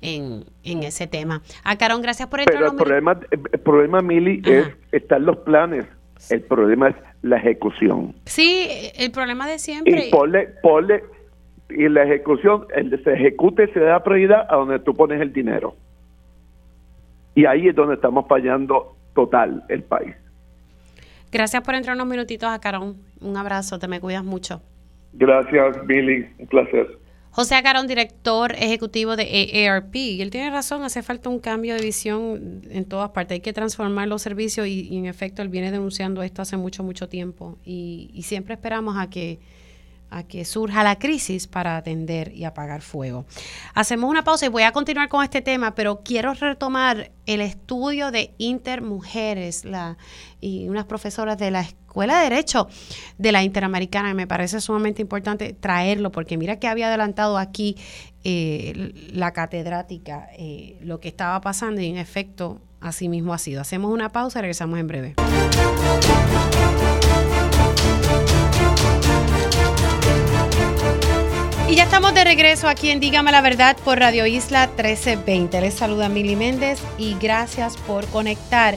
en, en ese tema. Ah, Carón, gracias por entrar. Pero el problema, el problema Mili, es están los planes. El problema es la ejecución. Sí, el problema de siempre. Y ponle, ponle, y la ejecución, el se ejecute se da prioridad a donde tú pones el dinero. Y ahí es donde estamos fallando total el país. Gracias por entrar unos minutitos a Carón. Un abrazo, te me cuidas mucho. Gracias, Billy. Un placer. José Acarón, director ejecutivo de AARP, y él tiene razón, hace falta un cambio de visión en todas partes, hay que transformar los servicios y, y en efecto él viene denunciando esto hace mucho, mucho tiempo. Y, y siempre esperamos a que, a que surja la crisis para atender y apagar fuego. Hacemos una pausa y voy a continuar con este tema, pero quiero retomar el estudio de Intermujeres la, y unas profesoras de la Escuela de Derecho de la Interamericana. Me parece sumamente importante traerlo porque mira que había adelantado aquí eh, la catedrática eh, lo que estaba pasando y en efecto así mismo ha sido. Hacemos una pausa y regresamos en breve. Y ya estamos de regreso aquí en Dígame la Verdad por Radio Isla 1320. Les saluda Mili Méndez y gracias por conectar.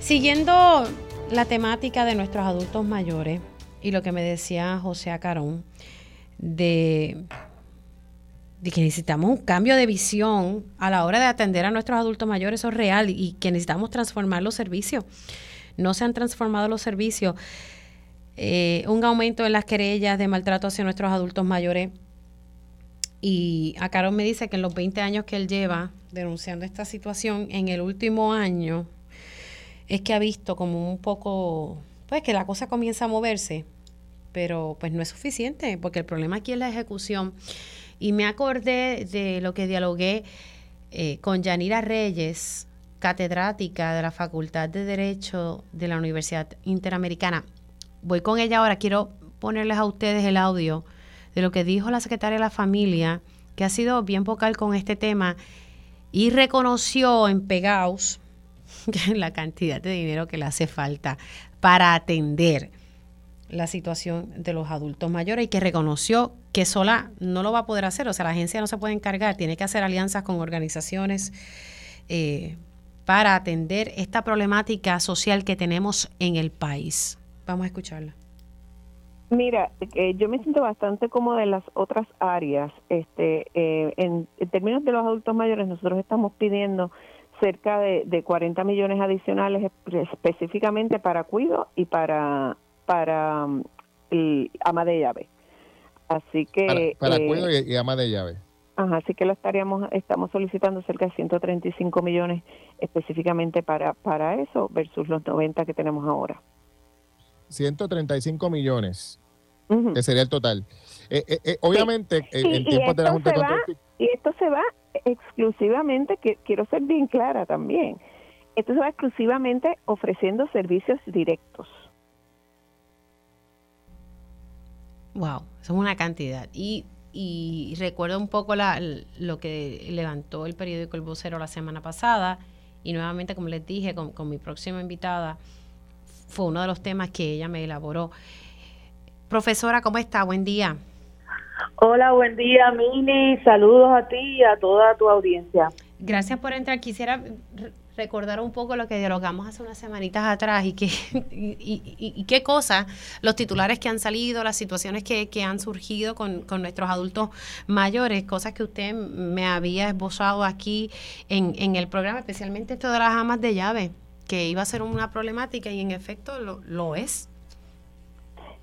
Siguiendo la temática de nuestros adultos mayores y lo que me decía José Acarón, de, de que necesitamos un cambio de visión a la hora de atender a nuestros adultos mayores, eso es real, y que necesitamos transformar los servicios. No se han transformado los servicios. Eh, un aumento en las querellas de maltrato hacia nuestros adultos mayores y a Carol me dice que en los 20 años que él lleva denunciando esta situación, en el último año es que ha visto como un poco, pues que la cosa comienza a moverse, pero pues no es suficiente, porque el problema aquí es la ejecución. Y me acordé de lo que dialogué eh, con Yanira Reyes, catedrática de la Facultad de Derecho de la Universidad Interamericana. Voy con ella ahora, quiero ponerles a ustedes el audio de lo que dijo la secretaria de la familia, que ha sido bien vocal con este tema y reconoció en Pegaus la cantidad de dinero que le hace falta para atender la situación de los adultos mayores y que reconoció que sola no lo va a poder hacer, o sea, la agencia no se puede encargar, tiene que hacer alianzas con organizaciones eh, para atender esta problemática social que tenemos en el país. Vamos a escucharla. Mira, eh, yo me siento bastante como de las otras áreas. Este, eh, en, términos de los adultos mayores, nosotros estamos pidiendo cerca de, de 40 millones adicionales específicamente para cuido y para para mm, el ama de llave. Así que para, eh, cuido y, ama de llave. Ajá, así que lo estaríamos estamos solicitando cerca de 135 millones específicamente para para eso versus los 90 que tenemos ahora. 135 millones, que sería el total. Eh, eh, eh, obviamente, en tiempos de la Junta de Control... y esto se va exclusivamente, que quiero ser bien clara también, esto se va exclusivamente ofreciendo servicios directos. Wow, eso es una cantidad. Y, y recuerdo un poco la, lo que levantó el periódico El Vocero la semana pasada, y nuevamente, como les dije, con, con mi próxima invitada, fue uno de los temas que ella me elaboró. Profesora, ¿cómo está? Buen día. Hola, buen día, Mini. Saludos a ti y a toda tu audiencia. Gracias por entrar. Quisiera recordar un poco lo que dialogamos hace unas semanitas atrás y qué, y, qué cosas, los titulares que han salido, las situaciones que, han surgido con, con, nuestros adultos mayores, cosas que usted me había esbozado aquí en, en el programa, especialmente esto de las amas de llave que iba a ser una problemática y en efecto lo, es.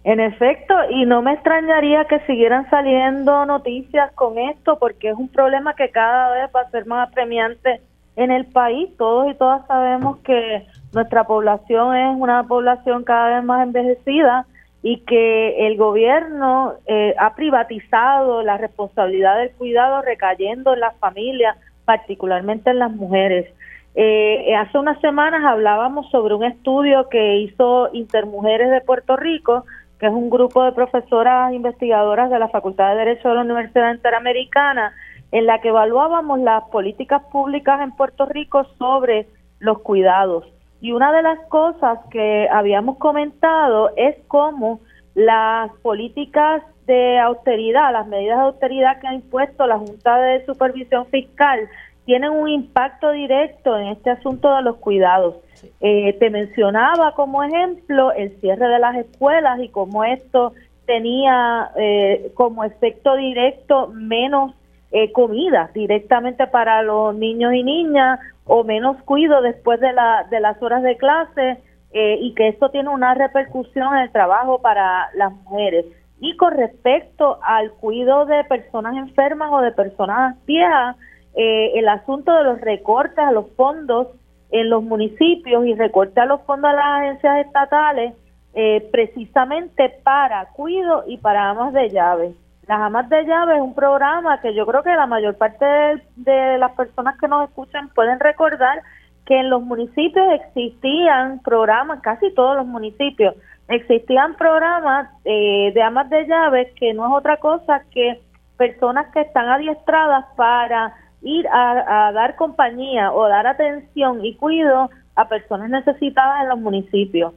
En efecto, y no me extrañaría que siguieran saliendo noticias con esto, porque es un problema que cada vez va a ser más apremiante en el país. Todos y todas sabemos que nuestra población es una población cada vez más envejecida y que el gobierno eh, ha privatizado la responsabilidad del cuidado recayendo en las familias, particularmente en las mujeres. Eh, hace unas semanas hablábamos sobre un estudio que hizo Intermujeres de Puerto Rico, que es un grupo de profesoras investigadoras de la Facultad de Derecho de la Universidad Interamericana, en la que evaluábamos las políticas públicas en Puerto Rico sobre los cuidados. Y una de las cosas que habíamos comentado es cómo las políticas de austeridad, las medidas de austeridad que ha impuesto la Junta de Supervisión Fiscal tienen un impacto directo en este asunto de los cuidados. Eh, te mencionaba como ejemplo el cierre de las escuelas y cómo esto tenía eh, como efecto directo menos eh, comida directamente para los niños y niñas o menos cuido después de, la, de las horas de clase y que esto tiene una repercusión en el trabajo para las mujeres. Y con respecto al cuidado de personas enfermas o de personas viejas, eh, el asunto de los recortes a los fondos en los municipios y recortes a los fondos a las agencias estatales eh, precisamente para cuido y para amas de llave. Las amas de llave es un programa que yo creo que la mayor parte de, de las personas que nos escuchan pueden recordar que en los municipios existían programas, casi todos los municipios, existían programas eh, de amas de llaves que no es otra cosa que personas que están adiestradas para ir a, dar compañía o dar atención y cuido a personas necesitadas en los municipios.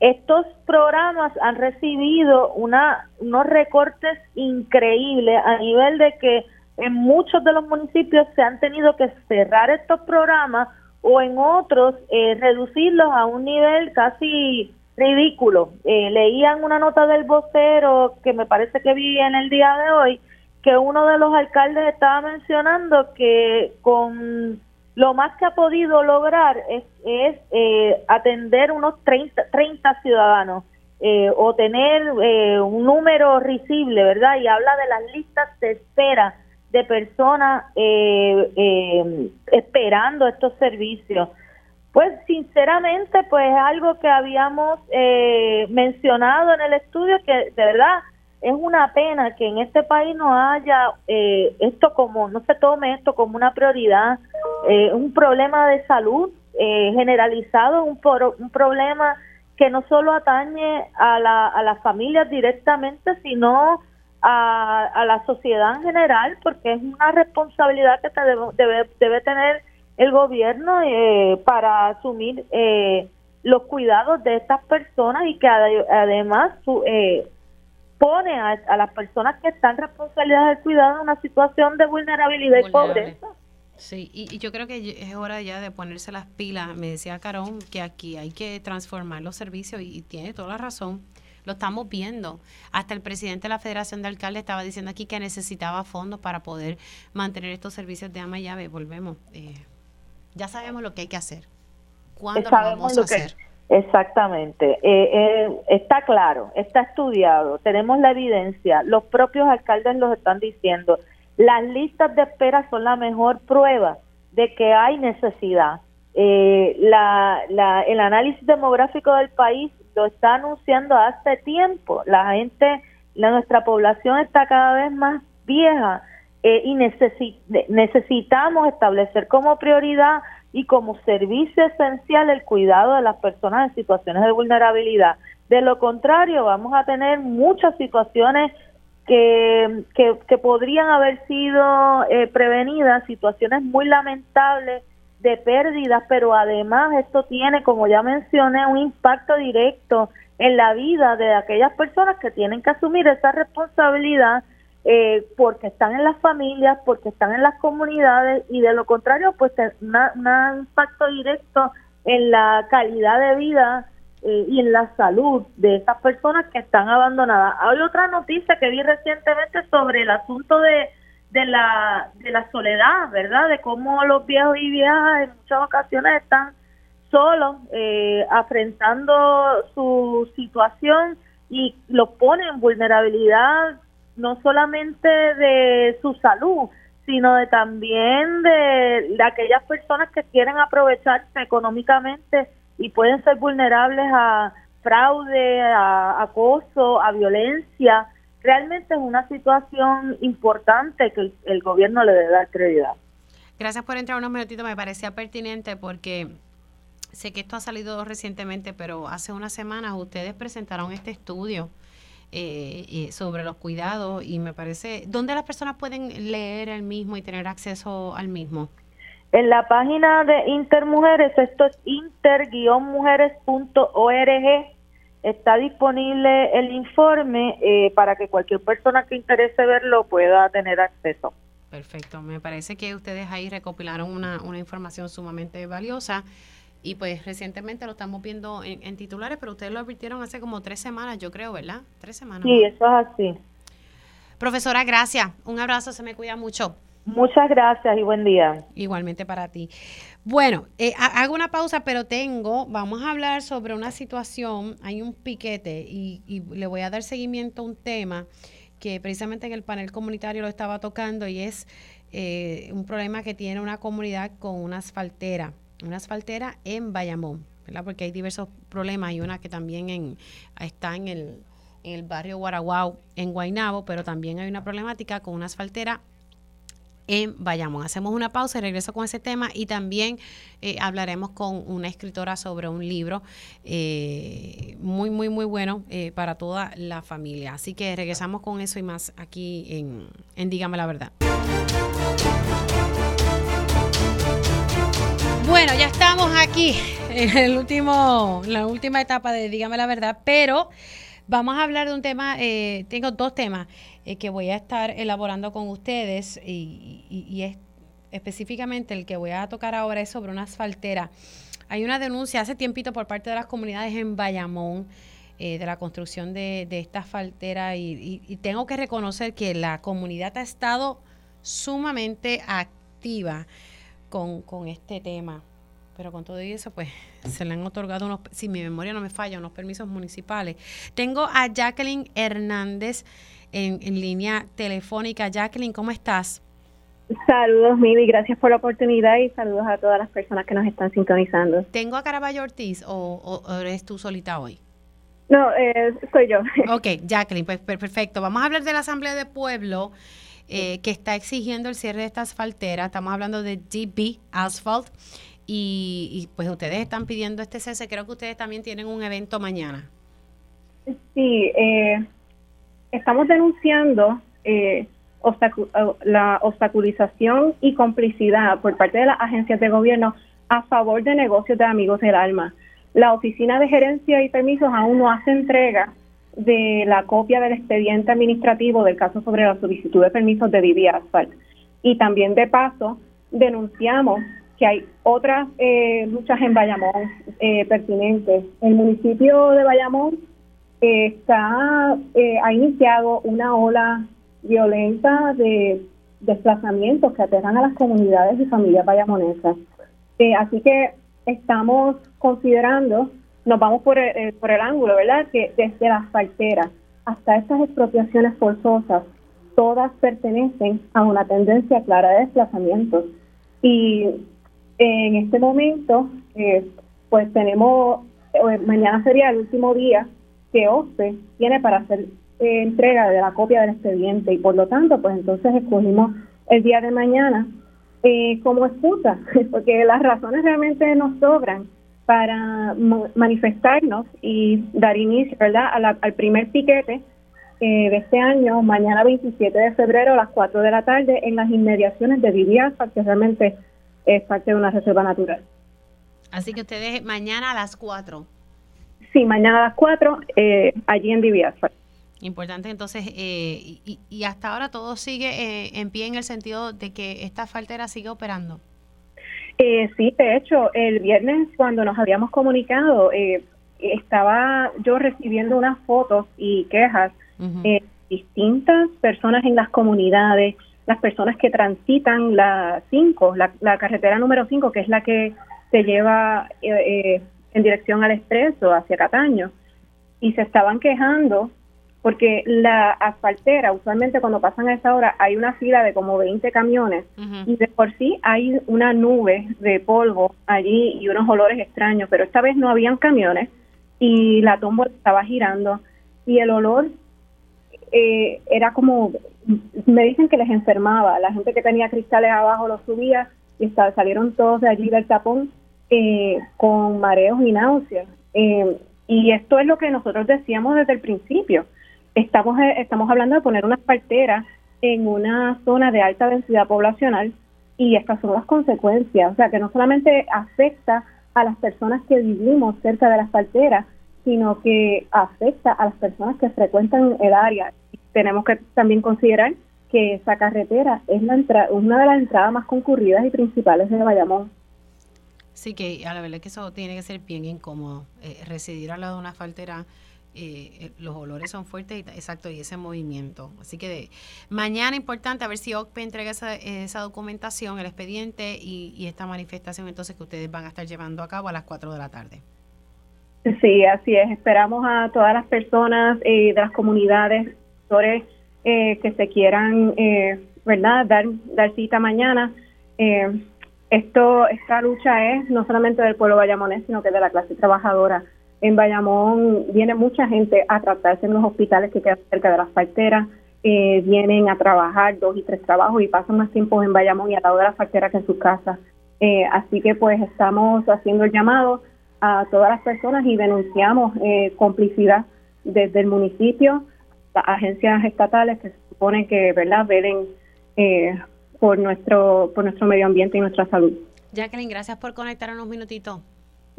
Estos programas han recibido una, unos recortes increíbles a nivel de que en muchos de los municipios se han tenido que cerrar estos programas o en otros eh, reducirlos a un nivel casi ridículo. Eh, leían una nota del vocero que me parece que vi en el día de hoy que uno de los alcaldes estaba mencionando que con lo más que ha podido lograr es, es eh, atender unos 30, 30 ciudadanos eh, o tener eh, un número risible, ¿verdad? Y habla de las listas de espera de personas esperando estos servicios. Pues sinceramente, pues algo que habíamos mencionado en el estudio que de verdad es una pena que en este país no haya eh, esto como, no se tome esto como una prioridad, eh, un problema de salud eh, generalizado, un, un problema que no solo atañe a, la, a las familias directamente, sino a, a, la sociedad en general, porque es una responsabilidad que debe, debe, tener el gobierno eh, para asumir los cuidados de estas personas y que además su, pone a, las personas que están responsabilidades del cuidado en una situación de vulnerabilidad y pobreza. Sí, y, yo creo que es hora ya de ponerse las pilas. Me decía Carón que aquí hay que transformar los servicios y, tiene toda la razón. Lo estamos viendo. Hasta el presidente de la Federación de Alcaldes estaba diciendo aquí que necesitaba fondos para poder mantener estos servicios de ama y llave. Volvemos. Eh, ya sabemos lo que hay que hacer. ¿Cuándo lo vamos a hacer? Exactamente. Eh, eh, está claro, está estudiado, tenemos la evidencia, los propios alcaldes los están diciendo. Las listas de espera son la mejor prueba de que hay necesidad. Eh, la, la, el análisis demográfico del país lo está anunciando hace tiempo. La gente, la, nuestra población está cada vez más vieja y necesitamos establecer como prioridad y como servicio esencial el cuidado de las personas en situaciones de vulnerabilidad. De lo contrario, vamos a tener muchas situaciones que, que, podrían haber sido eh, prevenidas, situaciones muy lamentables de pérdidas, pero además esto tiene, como ya mencioné, un impacto directo en la vida de aquellas personas que tienen que asumir esa responsabilidad eh, porque están en las familias, porque están en las comunidades y de lo contrario, pues un impacto directo en la calidad de vida eh, y en la salud de esas personas que están abandonadas. Hay otra noticia que vi recientemente sobre el asunto de, de, la, de la soledad, ¿verdad? De cómo los viejos y viejas en muchas ocasiones están solos, eh, afrontando su situación y los ponen en vulnerabilidad no solamente de su salud, sino de también de, aquellas personas que quieren aprovecharse económicamente y pueden ser vulnerables a fraude, a acoso, a violencia. Realmente es una situación importante que el, gobierno le debe dar credibilidad. Gracias por entrar unos minutitos, me parecía pertinente porque sé que esto ha salido recientemente, pero hace unas semanas ustedes presentaron este estudio eh, sobre los cuidados y me parece, ¿dónde las personas pueden leer el mismo y tener acceso al mismo? En la página de Intermujeres, esto es inter-mujeres.org, está disponible el informe eh, para que cualquier persona que interese verlo pueda tener acceso. Perfecto, me parece que ustedes ahí recopilaron una, una información sumamente valiosa. Y pues recientemente lo estamos viendo en, titulares, pero ustedes lo advirtieron hace como tres semanas, yo creo, ¿verdad? Tres semanas. Sí, eso es así. Profesora, gracias. Un abrazo, se me cuida mucho. Muchas gracias y buen día. Igualmente para ti. Bueno, eh, hago una pausa, pero tengo, vamos a hablar sobre una situación, hay un piquete y, y, le voy a dar seguimiento a un tema que precisamente en el panel comunitario lo estaba tocando y es eh, un problema que tiene una comunidad con una asfaltera una asfaltera en Bayamón. ¿verdad? Porque hay diversos problemas. Hay una que también está en el, en el barrio Guaraguao, en Guaynabo, pero también hay una problemática con una asfaltera en Bayamón. Hacemos una pausa y regreso con ese tema y también eh, hablaremos con una escritora sobre un libro eh, muy, muy, muy bueno eh, para toda la familia. Así que regresamos con eso y más aquí en, en Dígame la Verdad. Bueno, ya estamos aquí en el último, la última etapa de Dígame la Verdad, pero vamos a hablar de un tema, tengo dos temas eh, que voy a estar elaborando con ustedes y, es específicamente el que voy a tocar ahora es sobre una asfaltera. Hay una denuncia hace tiempito por parte de las comunidades en Bayamón eh, de la construcción de, esta asfaltera y, tengo que reconocer que la comunidad ha estado sumamente activa con, con este tema. Pero con todo eso, pues se le han otorgado unos, si mi memoria no me falla, unos permisos municipales. Tengo a Jacqueline Hernández en, línea telefónica. Jacqueline, ¿cómo estás? Saludos, Mili, gracias por la oportunidad y saludos a todas las personas que nos están sintonizando. ¿Tengo a Caraballo Ortiz o, eres tú solita hoy? No, eh, soy yo. Ok, Jacqueline, pues perfecto. Vamos a hablar de la Asamblea de Pueblo eh, que está exigiendo el cierre de esta asfaltera. Estamos hablando de DB Asphalt y, y, pues ustedes están pidiendo este cese. Creo que ustedes también tienen un evento mañana. Sí, eh, estamos denunciando eh, la obstaculización y complicidad por parte de las agencias de gobierno a favor de negocios de amigos del alma. La Oficina de Gerencia y Permisos aún no hace entrega de la copia del expediente administrativo del caso sobre la solicitud de permisos de Vivi Asphalt. Y también de paso denunciamos que hay otras eh, luchas en Bayamón eh, pertinentes. El municipio de Bayamón está eh, ha iniciado una ola violenta de desplazamientos que aterran a las comunidades y familias bayamonesas. Eh, así que estamos considerando, nos vamos por el, eh, por el ángulo, ¿verdad? Que desde las parteras hasta estas expropiaciones forzosas, todas pertenecen a una tendencia clara de desplazamientos. Y en este momento, pues tenemos, mañana sería el último día que OSPE tiene para hacer eh, entrega de la copia del expediente y por lo tanto, pues entonces escogimos el día de mañana eh, como excusa, porque las razones realmente nos sobran para manifestarnos y dar inicio ¿verdad? al primer piquete eh, de este año, mañana 27 de febrero a las 4 de la tarde en las inmediaciones de Viviasa, que realmente es parte de una reserva natural. Así que ustedes mañana a las 4 Sí, mañana a las 4, eh, allí en Viviasfal. Importante, entonces, eh, y, hasta ahora todo sigue eh, en pie en el sentido de que esta faltera sigue operando. Sí, de hecho, el viernes cuando nos habíamos comunicado, estaba yo recibiendo unas fotos y quejas de distintas personas en las comunidades, las personas que transitan la 5, la, la carretera número 5, que es la que se lleva en dirección al expreso hacia Cataño y se estaban quejando porque la asfaltera, usualmente cuando pasan a esa hora hay una fila de como 20 camiones y de por sí hay una nube de polvo allí y unos olores extraños, pero esta vez no habían camiones y la tumba estaba girando y el olor eh, era como, me dicen que les enfermaba, la gente que tenía cristales abajo los subía y salieron todos de allí del tapón eh, con mareos y náuseas. Eh, y esto es lo que nosotros decíamos desde el principio. Estamos, eh, estamos hablando de poner unas parteras en una zona de alta densidad poblacional y estas son las consecuencias. O sea, que no solamente afecta a las personas que vivimos cerca de las parteras, sino que afecta a las personas que frecuentan el área. Tenemos que también considerar que esa carretera es la una de las entradas más concurridas y principales de Bayamón. Sí, que a la verdad que eso tiene que ser bien incómodo. Eh, residir al lado de una faltera, eh, eh, los olores son fuertes, y, exacto, y ese movimiento. Así que mañana importante a ver si OCPE entrega esa, esa documentación, el expediente y, esta manifestación entonces que ustedes van a estar llevando a cabo a las 4 de la tarde. Sí, así es. Esperamos a todas las personas de las comunidades, sectores que se quieran, ¿verdad?, dar, dar cita mañana esto, esta lucha es no solamente del pueblo bayamonés, sino que de la clase trabajadora. En Bayamón viene mucha gente a tratarse en los hospitales que quedan cerca de las parteras, eh, vienen a trabajar dos y tres trabajos y pasan más tiempo en Bayamón y al lado de las parteras que en sus casas. Eh, así que pues estamos haciendo el llamado a todas las personas y denunciamos eh, complicidad desde el municipio, las agencias estatales que se supone que verdad velen eh, por nuestro por nuestro medio ambiente y nuestra salud. Jacqueline, gracias por conectar unos minutitos.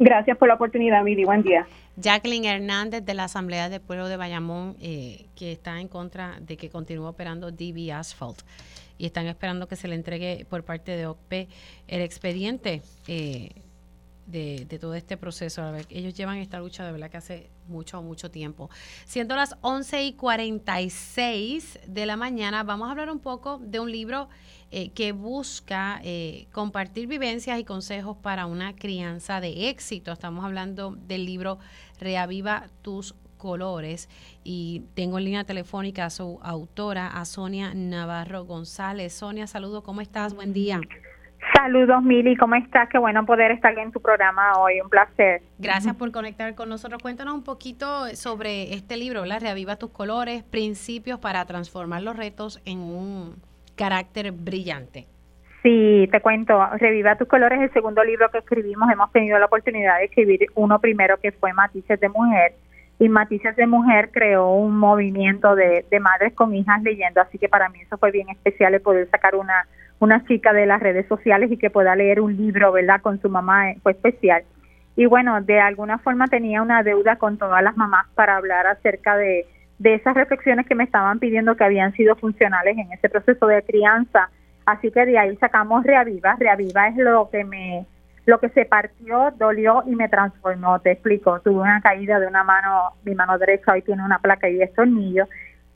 Gracias por la oportunidad, Mili. Buen día. Jacqueline Hernández de la Asamblea del Pueblo de Bayamón, eh, que está en contra de que continúe operando DB Asphalt y están esperando que se le entregue por parte de OCPE el expediente eh, de, de todo este proceso. A ver, ellos llevan esta lucha de verdad que hace mucho, mucho tiempo. Siendo las 11 y 46 de la mañana, vamos a hablar un poco de un libro eh, que busca eh, compartir vivencias y consejos para una crianza de éxito. Estamos hablando del libro Reaviva tus colores y tengo en línea telefónica a su autora, a Sonia Navarro González. Sonia, saludo, ¿cómo estás? Buen día. Saludos, Mili, ¿cómo estás? Qué bueno poder estar en tu programa hoy, un placer. Gracias por conectar con nosotros. Cuéntanos un poquito sobre este libro, la Reaviva tus colores, principios para transformar los retos en un carácter brillante. Sí, te cuento, Reviva tus colores, el segundo libro que escribimos, hemos tenido la oportunidad de escribir uno primero que fue Matices de Mujer, y Matices de Mujer creó un movimiento de, de madres con hijas leyendo, así que para mí eso fue bien especial el poder sacar una una chica de las redes sociales y que pueda leer un libro, ¿verdad? Con su mamá eh, fue especial. Y bueno, de alguna forma tenía una deuda con todas las mamás para hablar acerca de, de esas reflexiones que me estaban pidiendo que habían sido funcionales en ese proceso de crianza. Así que de ahí sacamos Reaviva. Reaviva es lo que me lo que se partió, dolió y me transformó. Te explico. Tuve una caída de una mano, mi mano derecha hoy tiene una placa y estornillo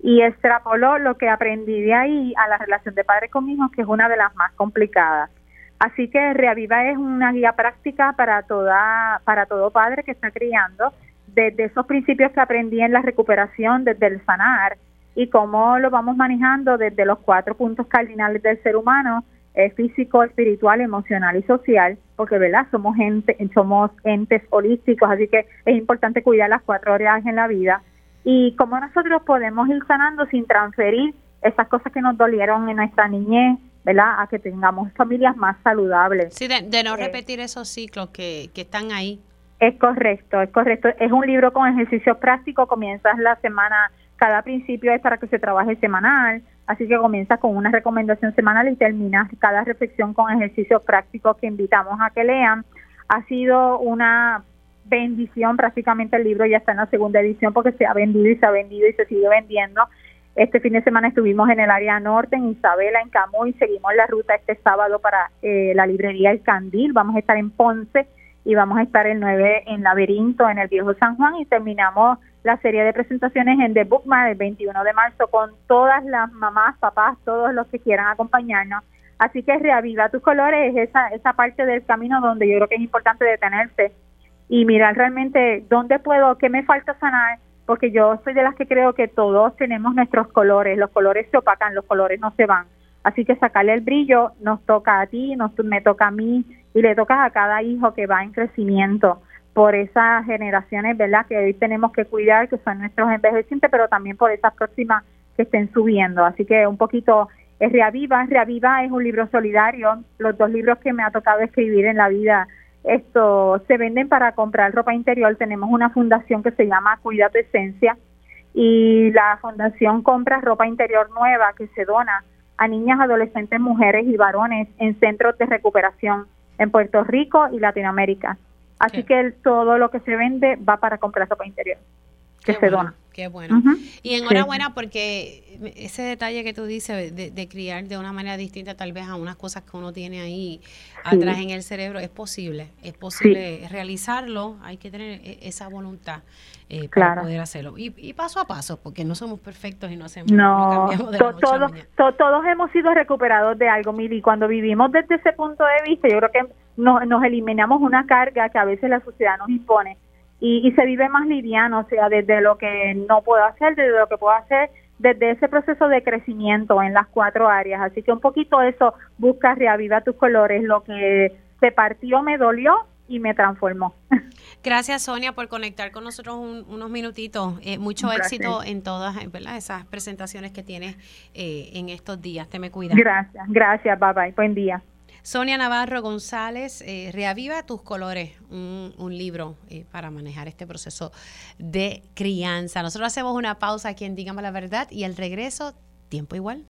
y extrapoló lo que aprendí de ahí a la relación de padre con hijos, que es una de las más complicadas. Así que Reaviva es una guía práctica para toda para todo padre que está criando, desde esos principios que aprendí en la recuperación, desde el sanar y cómo lo vamos manejando desde los cuatro puntos cardinales del ser humano, eh, físico, espiritual, emocional y social, porque verdad somos gente, somos entes holísticos, así que es importante cuidar las cuatro áreas en la vida y cómo nosotros podemos ir sanando sin transferir esas cosas que nos dolieron en nuestra niñez, ¿verdad? A que tengamos familias más saludables. Sí, de, no Eh, repetir esos ciclos que, que están ahí. Es correcto, es correcto. Es un libro con ejercicios prácticos, comienzas la semana, cada principio es para que se trabaje semanal, así que comienzas con una recomendación semanal y terminas cada reflexión con ejercicios prácticos que invitamos a que lean. Ha sido una bendición, prácticamente el libro ya está en la segunda edición porque se ha vendido y se ha vendido y se sigue vendiendo. Este fin de semana estuvimos en el área norte, en Isabela, en Camuy, seguimos la ruta este sábado para eh, la librería El Candil, vamos a estar en Ponce y vamos a estar el 9 en Laberinto, en el Viejo San Juan y terminamos la serie de presentaciones en The Bookmark el 21 de marzo con todas las mamás, papás, todos los que quieran acompañarnos. Así que reaviva tus colores, es esa, esa parte del camino donde yo creo que es importante detenerse y mirar realmente dónde puedo, qué me falta sanar, porque yo soy de las que creo que todos tenemos nuestros colores, los colores se opacan, los colores no se van. Así que sacarle el brillo nos toca a ti, nos, me toca a mí y le toca a cada hijo que va en crecimiento por esas generaciones, ¿verdad? Que hoy tenemos que cuidar, que son nuestros envejecientes, pero también por esas próximas que estén subiendo. Así que un poquito es Reaviva. Reaviva es un libro solidario. Los dos libros que me ha tocado escribir en la vida esto se venden para comprar ropa interior. Tenemos una fundación que se llama Cuida tu Esencia y la fundación compra ropa interior nueva que se dona a niñas, adolescentes, mujeres y varones en centros de recuperación en Puerto Rico y Latinoamérica. Así que el- todo lo que se vende va para comprar ropa interior que Qué se bueno, dona. Qué bueno. Y enhorabuena porque ese detalle que tú dices de, de criar de una manera distinta tal vez a unas cosas que uno tiene ahí atrás en el cerebro es posible. Es posible realizarlo, hay que tener e- esa voluntad eh, para Claro. poder hacerlo. Y, y paso a paso, porque no somos perfectos y no hacemos no No, cambiamos de la to- todos, to- todos hemos sido recuperados de algo, Mili. Cuando vivimos desde ese punto de vista, yo creo que nos, nos eliminamos una carga que a veces la sociedad nos impone y, y se vive más liviano, o sea, desde lo que no puedo hacer, desde lo que puedo hacer, desde ese proceso de crecimiento en las cuatro áreas. Así que un poquito eso busca reaviva tus colores, lo que se partió me dolió y me transformó. Gracias Sonia por conectar con nosotros unos minutitos. Eh, mucho éxito en todas ¿verdad? esas presentaciones que tienes eh, en estos días. Te me cuidas. Gracias, gracias, bye bye. Buen día. Sonia Navarro González, eh, Reaviva tus colores, un, un libro eh, para manejar este proceso de crianza. Nosotros hacemos una pausa aquí en Dígame la Verdad y el regreso, tiempo igual.